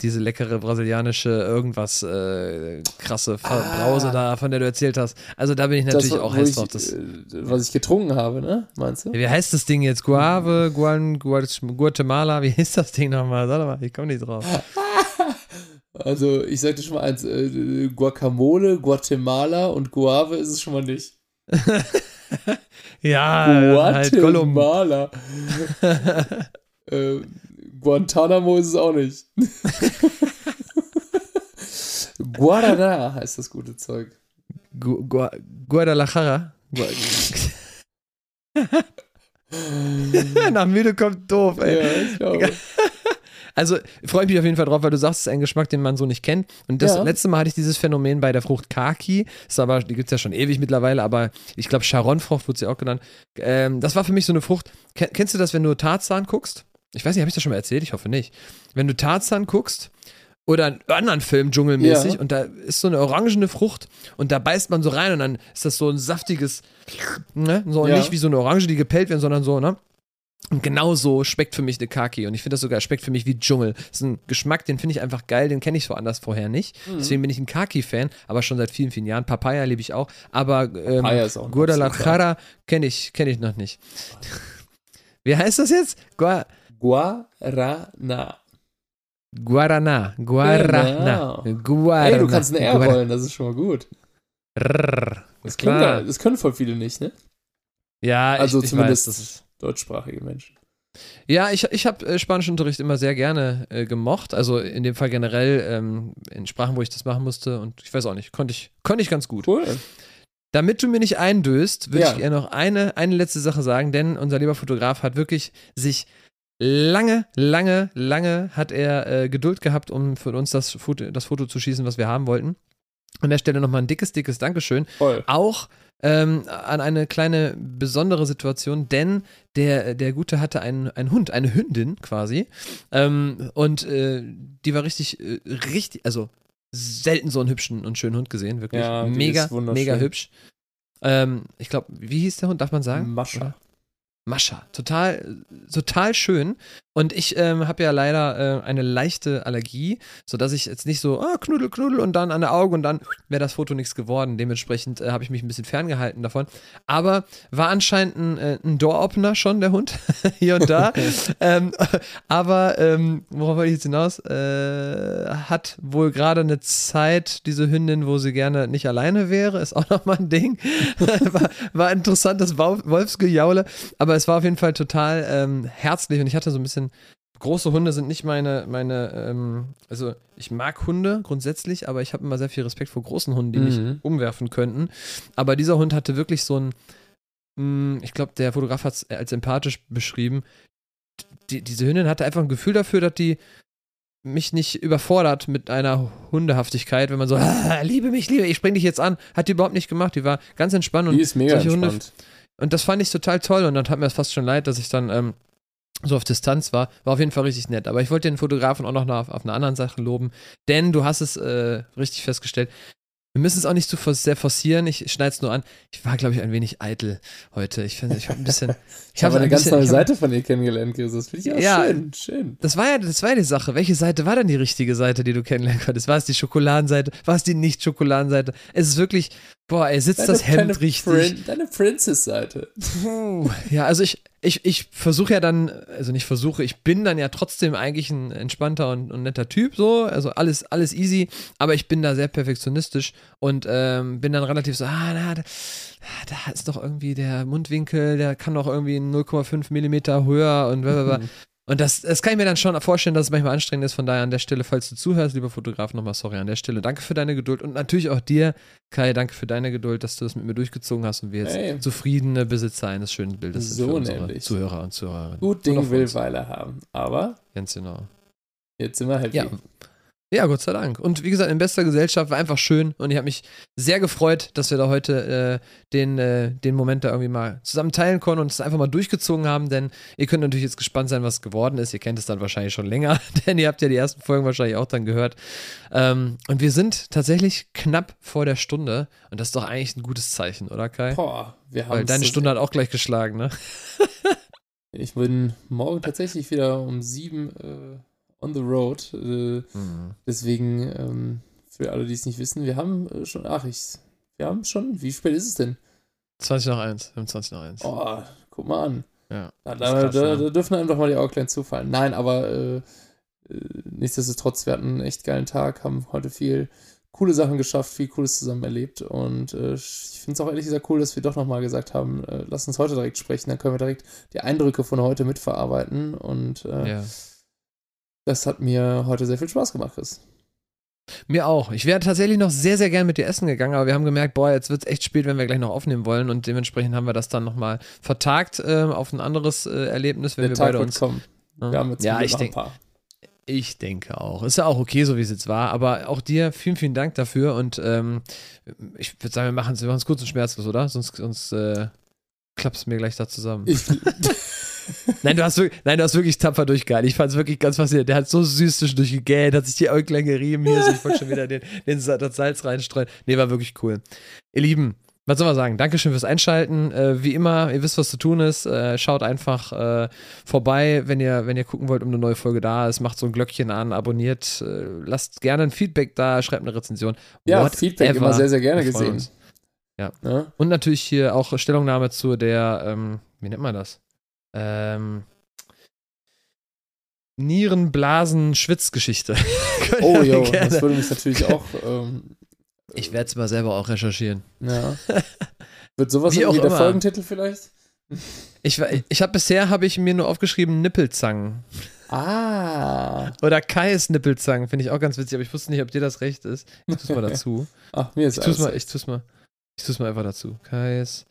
diese leckere brasilianische irgendwas äh, krasse ah, Brause da, von der du erzählt hast. Also da bin ich natürlich das, auch heiß drauf. Das, äh, was ich getrunken habe, ne? Meinst du? Wie heißt das Ding jetzt? Guave, Guan, Guatemala? Wie heißt das Ding nochmal? Sag mal, ich komme nicht drauf. Also, ich sagte schon mal eins: äh, Guacamole, Guatemala und Guave ist es schon mal nicht. ja, halt Guatemala. Halt äh, Guantanamo ist es auch nicht. Guadana heißt das gute Zeug. Gu Gu Guadalajara. Gu Nach müde kommt doof, ey. Ja, ich glaube. Also freue ich mich auf jeden Fall drauf, weil du sagst, es ist ein Geschmack, den man so nicht kennt. Und das ja. letzte Mal hatte ich dieses Phänomen bei der Frucht Kaki. Ist aber, die gibt es ja schon ewig mittlerweile, aber ich glaube, Charonfrucht wird sie auch genannt. Ähm, das war für mich so eine Frucht. Ken kennst du das, wenn du Tarzan guckst? Ich weiß nicht, habe ich das schon mal erzählt? Ich hoffe nicht. Wenn du Tarzan guckst, oder einen anderen Film dschungelmäßig ja. und da ist so eine orangene Frucht und da beißt man so rein und dann ist das so ein saftiges, ne? So ja. nicht wie so eine Orange, die gepellt wird, sondern so, ne? Und genau so schmeckt für mich eine Kaki. Und ich finde das sogar schmeckt für mich wie Dschungel. Das ist ein Geschmack, den finde ich einfach geil, den kenne ich so anders vorher nicht. Mhm. Deswegen bin ich ein Kaki-Fan, aber schon seit vielen, vielen Jahren. Papaya liebe ich auch. Aber ähm, Guadalajara kenne ich, kenn ich noch nicht. Wie heißt das jetzt? Gua Guarana. Guarana. Guarana. Genau. Guarana. Ey, du kannst ein R rollen, das ist schon mal gut. Rrr, das, klar. das können voll viele nicht, ne? Ja, also ich, ich zumindest weiß, deutschsprachige Menschen. Ja, ich, ich habe äh, Spanischunterricht immer sehr gerne äh, gemocht. Also in dem Fall generell ähm, in Sprachen, wo ich das machen musste. Und ich weiß auch nicht, konnte ich, konnte ich ganz gut. Cool. Damit du mir nicht eindöst, würde ja. ich gerne noch eine, eine letzte Sache sagen, denn unser lieber Fotograf hat wirklich sich lange, lange, lange hat er äh, Geduld gehabt, um für uns das Foto, das Foto zu schießen, was wir haben wollten. An der Stelle nochmal ein dickes, dickes Dankeschön. Voll. Auch ähm, an eine kleine besondere Situation, denn der, der Gute hatte einen, einen Hund, eine Hündin quasi. Ähm, und äh, die war richtig, äh, richtig, also selten so einen hübschen und schönen Hund gesehen, wirklich. Ja, mega, mega hübsch. Ähm, ich glaube, wie hieß der Hund, darf man sagen? Mascha. Mascha. Total, total schön. Und ich ähm, habe ja leider äh, eine leichte Allergie, sodass ich jetzt nicht so, ah, Knuddel, Knuddel und dann an der Auge und dann wäre das Foto nichts geworden. Dementsprechend äh, habe ich mich ein bisschen ferngehalten davon. Aber war anscheinend ein, äh, ein Door-Opener schon, der Hund, hier und da. ähm, aber ähm, worauf wollte ich jetzt hinaus? Äh, hat wohl gerade eine Zeit, diese Hündin, wo sie gerne nicht alleine wäre, ist auch nochmal ein Ding. war, war interessantes Wolfsgejaule, aber es war auf jeden Fall total ähm, herzlich und ich hatte so ein bisschen große Hunde sind nicht meine, meine, ähm, also ich mag Hunde grundsätzlich, aber ich habe immer sehr viel Respekt vor großen Hunden, die mhm. mich umwerfen könnten. Aber dieser Hund hatte wirklich so ein, mh, mm, ich glaube, der Fotograf hat es als empathisch beschrieben. Die, diese Hündin hatte einfach ein Gefühl dafür, dass die mich nicht überfordert mit einer Hundehaftigkeit, wenn man so, ah, liebe mich, liebe, ich spring dich jetzt an. Hat die überhaupt nicht gemacht. Die war ganz entspannt. Die und ist mega entspannt. Hunde, und das fand ich total toll und dann hat mir das fast schon leid, dass ich dann ähm, so auf Distanz war, war auf jeden Fall richtig nett. Aber ich wollte den Fotografen auch noch auf, auf einer anderen Sache loben, denn du hast es äh, richtig festgestellt. Wir müssen es auch nicht zu sehr forcieren. Ich schneide es nur an. Ich war, glaube ich, ein wenig eitel heute. Ich finde, ich habe ein bisschen. ich habe eine ganz bisschen, neue Seite von dir kennengelernt, Jesus. Das finde ich auch ja, schön, schön. Das war ja, das war ja die Sache. Welche Seite war denn die richtige Seite, die du kennenlernen konntest? War es die Schokoladenseite? War es die Nicht-Schokoladenseite? Es ist wirklich, boah, ey, sitzt deine, das Hemd richtig. Prin deine Princess-Seite. Ja, also ich, ich, ich versuche ja dann, also nicht versuche, ich bin dann ja trotzdem eigentlich ein entspannter und, und, netter Typ, so, also alles, alles easy, aber ich bin da sehr perfektionistisch und ähm, bin dann relativ so, ah, na, da, da ist doch irgendwie der Mundwinkel, der kann doch irgendwie 0,5 Millimeter höher und blablabla. Und das, das kann ich mir dann schon vorstellen, dass es manchmal anstrengend ist. Von daher an der Stelle, falls du zuhörst, lieber Fotograf, nochmal sorry an der Stelle. Danke für deine Geduld und natürlich auch dir, Kai, danke für deine Geduld, dass du das mit mir durchgezogen hast und wir jetzt hey. zufriedene Besitzer eines schönen Bildes so sind für nämlich. Zuhörer und Zuhörerinnen. Gut Ding will Weile haben, aber ganz genau. Jetzt sind wir happy. Ja, ja, Gott sei Dank. Und wie gesagt, in bester Gesellschaft war einfach schön und ich habe mich sehr gefreut, dass wir da heute äh, den, äh, den Moment da irgendwie mal zusammen teilen konnten und es einfach mal durchgezogen haben, denn ihr könnt natürlich jetzt gespannt sein, was geworden ist. Ihr kennt es dann wahrscheinlich schon länger, denn ihr habt ja die ersten Folgen wahrscheinlich auch dann gehört. Ähm, und wir sind tatsächlich knapp vor der Stunde und das ist doch eigentlich ein gutes Zeichen, oder Kai? Boah, wir haben Weil deine Stunde hat auch gleich geschlagen, ne? ich bin morgen tatsächlich wieder um sieben. Äh on the road. Äh, mhm. Deswegen, ähm, für alle, die es nicht wissen, wir haben äh, schon, ach, ich, wir haben schon, wie spät ist es denn? 20 nach 1, wir haben 20 nach 1. Oh, guck mal an. Ja. Da, da, da, da, dürfen einem doch mal die Augen klein zufallen. Nein, aber äh, äh, nichtsdestotrotz, wir hatten einen echt geilen Tag, haben heute viel coole Sachen geschafft, viel Cooles zusammen erlebt und äh, ich finde es auch ehrlich gesagt cool, dass wir doch nochmal gesagt haben, äh, lass uns heute direkt sprechen, dann können wir direkt die Eindrücke von heute mitverarbeiten und äh, ja. Das hat mir heute sehr viel Spaß gemacht, Chris. Mir auch. Ich wäre tatsächlich noch sehr, sehr gern mit dir essen gegangen, aber wir haben gemerkt, boah, jetzt wird es echt spät, wenn wir gleich noch aufnehmen wollen und dementsprechend haben wir das dann nochmal vertagt äh, auf ein anderes äh, Erlebnis, wenn Der wir Tag beide uns. Kommen. Wir haben jetzt ja, ich denke. Ich denke auch. Ist ja auch okay, so wie es jetzt war. Aber auch dir vielen, vielen Dank dafür. Und ähm, ich würde sagen, wir machen es kurz und schmerzlos, oder? Sonst, sonst äh, klappt es mir gleich da zusammen. Ich, nein, du hast wirklich, nein, du hast wirklich tapfer durchgehalten. Ich fand es wirklich ganz faszinierend. Der hat so süß zwischendurch gegähnt, hat sich die Äuglein gerieben hier. So, ich wollte schon wieder den, den, das Salz reinstreuen. Nee, war wirklich cool. Ihr Lieben, was soll man sagen? Dankeschön fürs Einschalten. Äh, wie immer, ihr wisst, was zu tun ist. Äh, schaut einfach äh, vorbei, wenn ihr, wenn ihr gucken wollt, um eine neue Folge da ist. Macht so ein Glöckchen an, abonniert. Äh, lasst gerne ein Feedback da, schreibt eine Rezension. Ja, Whatever. Feedback immer sehr, sehr gerne gesehen. Ja. ja. Und natürlich hier auch Stellungnahme zu der, ähm, wie nennt man das? Ähm, Nierenblasen-Schwitzgeschichte. oh, jo, das würde mich natürlich auch. Ähm, ich werde es mal selber auch recherchieren. Ja. Wird sowas wie irgendwie der Folgentitel vielleicht? Ich, ich habe bisher habe ich mir nur aufgeschrieben Nippelzangen. Ah. Oder Kais Nippelzangen, finde ich auch ganz witzig, aber ich wusste nicht, ob dir das recht ist. Ich tue es mal dazu. Ach, mir ist ich tu's mal, ich tu's mal. Ich tue es mal einfach dazu. Kais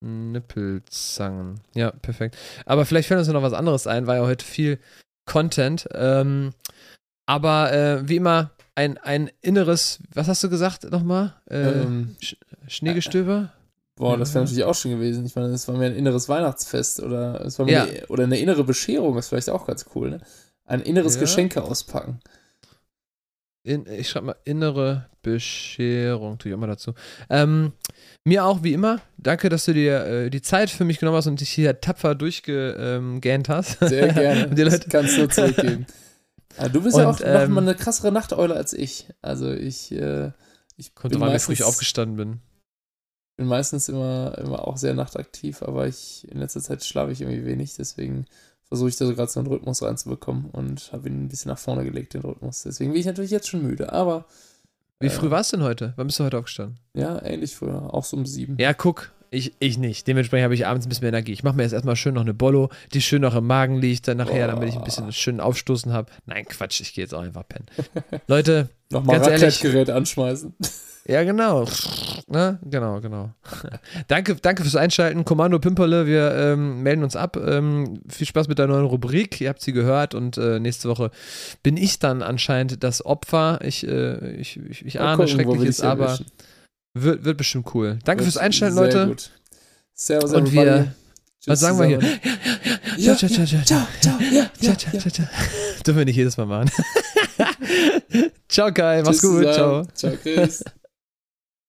Nippelzangen. Ja, perfekt. Aber vielleicht fällt uns noch was anderes ein, war ja heute viel Content. Ähm, aber äh, wie immer, ein, ein inneres, was hast du gesagt nochmal? Äh, ähm, Sch Schneegestöber? Boah, das wäre natürlich auch schon gewesen. Ich meine, das war mir ein inneres Weihnachtsfest oder es war mir ja. eine, oder eine innere Bescherung, das ist vielleicht auch ganz cool, ne? Ein inneres ja. Geschenke auspacken. In, ich schreibe mal innere Bescherung, tue ich immer dazu. Ähm, mir auch, wie immer. Danke, dass du dir äh, die Zeit für mich genommen hast und dich hier tapfer durchgegähnt ähm, hast. Sehr gerne. die Leute das kannst du zurückgeben. Ja, du bist und, ja auch ähm, noch mal eine krassere Nachteule als ich. Also ich, äh, ich konnte weil ich früh aufgestanden bin. bin meistens immer, immer auch sehr nachtaktiv, aber ich in letzter Zeit schlafe ich irgendwie wenig, deswegen versuche ich da so gerade so einen Rhythmus reinzubekommen und habe ihn ein bisschen nach vorne gelegt, den Rhythmus. Deswegen bin ich natürlich jetzt schon müde, aber. Wie äh, früh warst du denn heute? Wann bist du heute aufgestanden? Ja, ähnlich früher, auch so um sieben. Ja, guck, ich, ich nicht. Dementsprechend habe ich abends ein bisschen mehr Energie. Ich mache mir jetzt erstmal schön noch eine Bollo, die schön noch im Magen liegt, dann nachher, oh. damit ich ein bisschen schön aufstoßen habe. Nein, Quatsch, ich gehe jetzt auch einfach pennen. Leute, nochmal Raclette-Gerät anschmeißen. Ja, genau. Ne? Genau, genau. danke, danke fürs Einschalten. Kommando Pimperle, wir ähm, melden uns ab. Ähm, viel Spaß mit der neuen Rubrik. Ihr habt sie gehört und äh, nächste Woche bin ich dann anscheinend das Opfer. Ich, äh, ich, ich, ich ahne gucken, Schreckliches, aber wird, wird bestimmt cool. Danke wird fürs Einschalten, Leute. Gut. Servus, und wir. Everybody. Was sagen zusammen. wir hier? Ja, ja, ciao, ciao. Ciao, ciao, ciao, ciao, ciao, ciao. Dürfen wir nicht jedes Mal machen. ciao, Kai. Mach's Tschüss gut. Zusammen. Ciao. Ciao, Chris.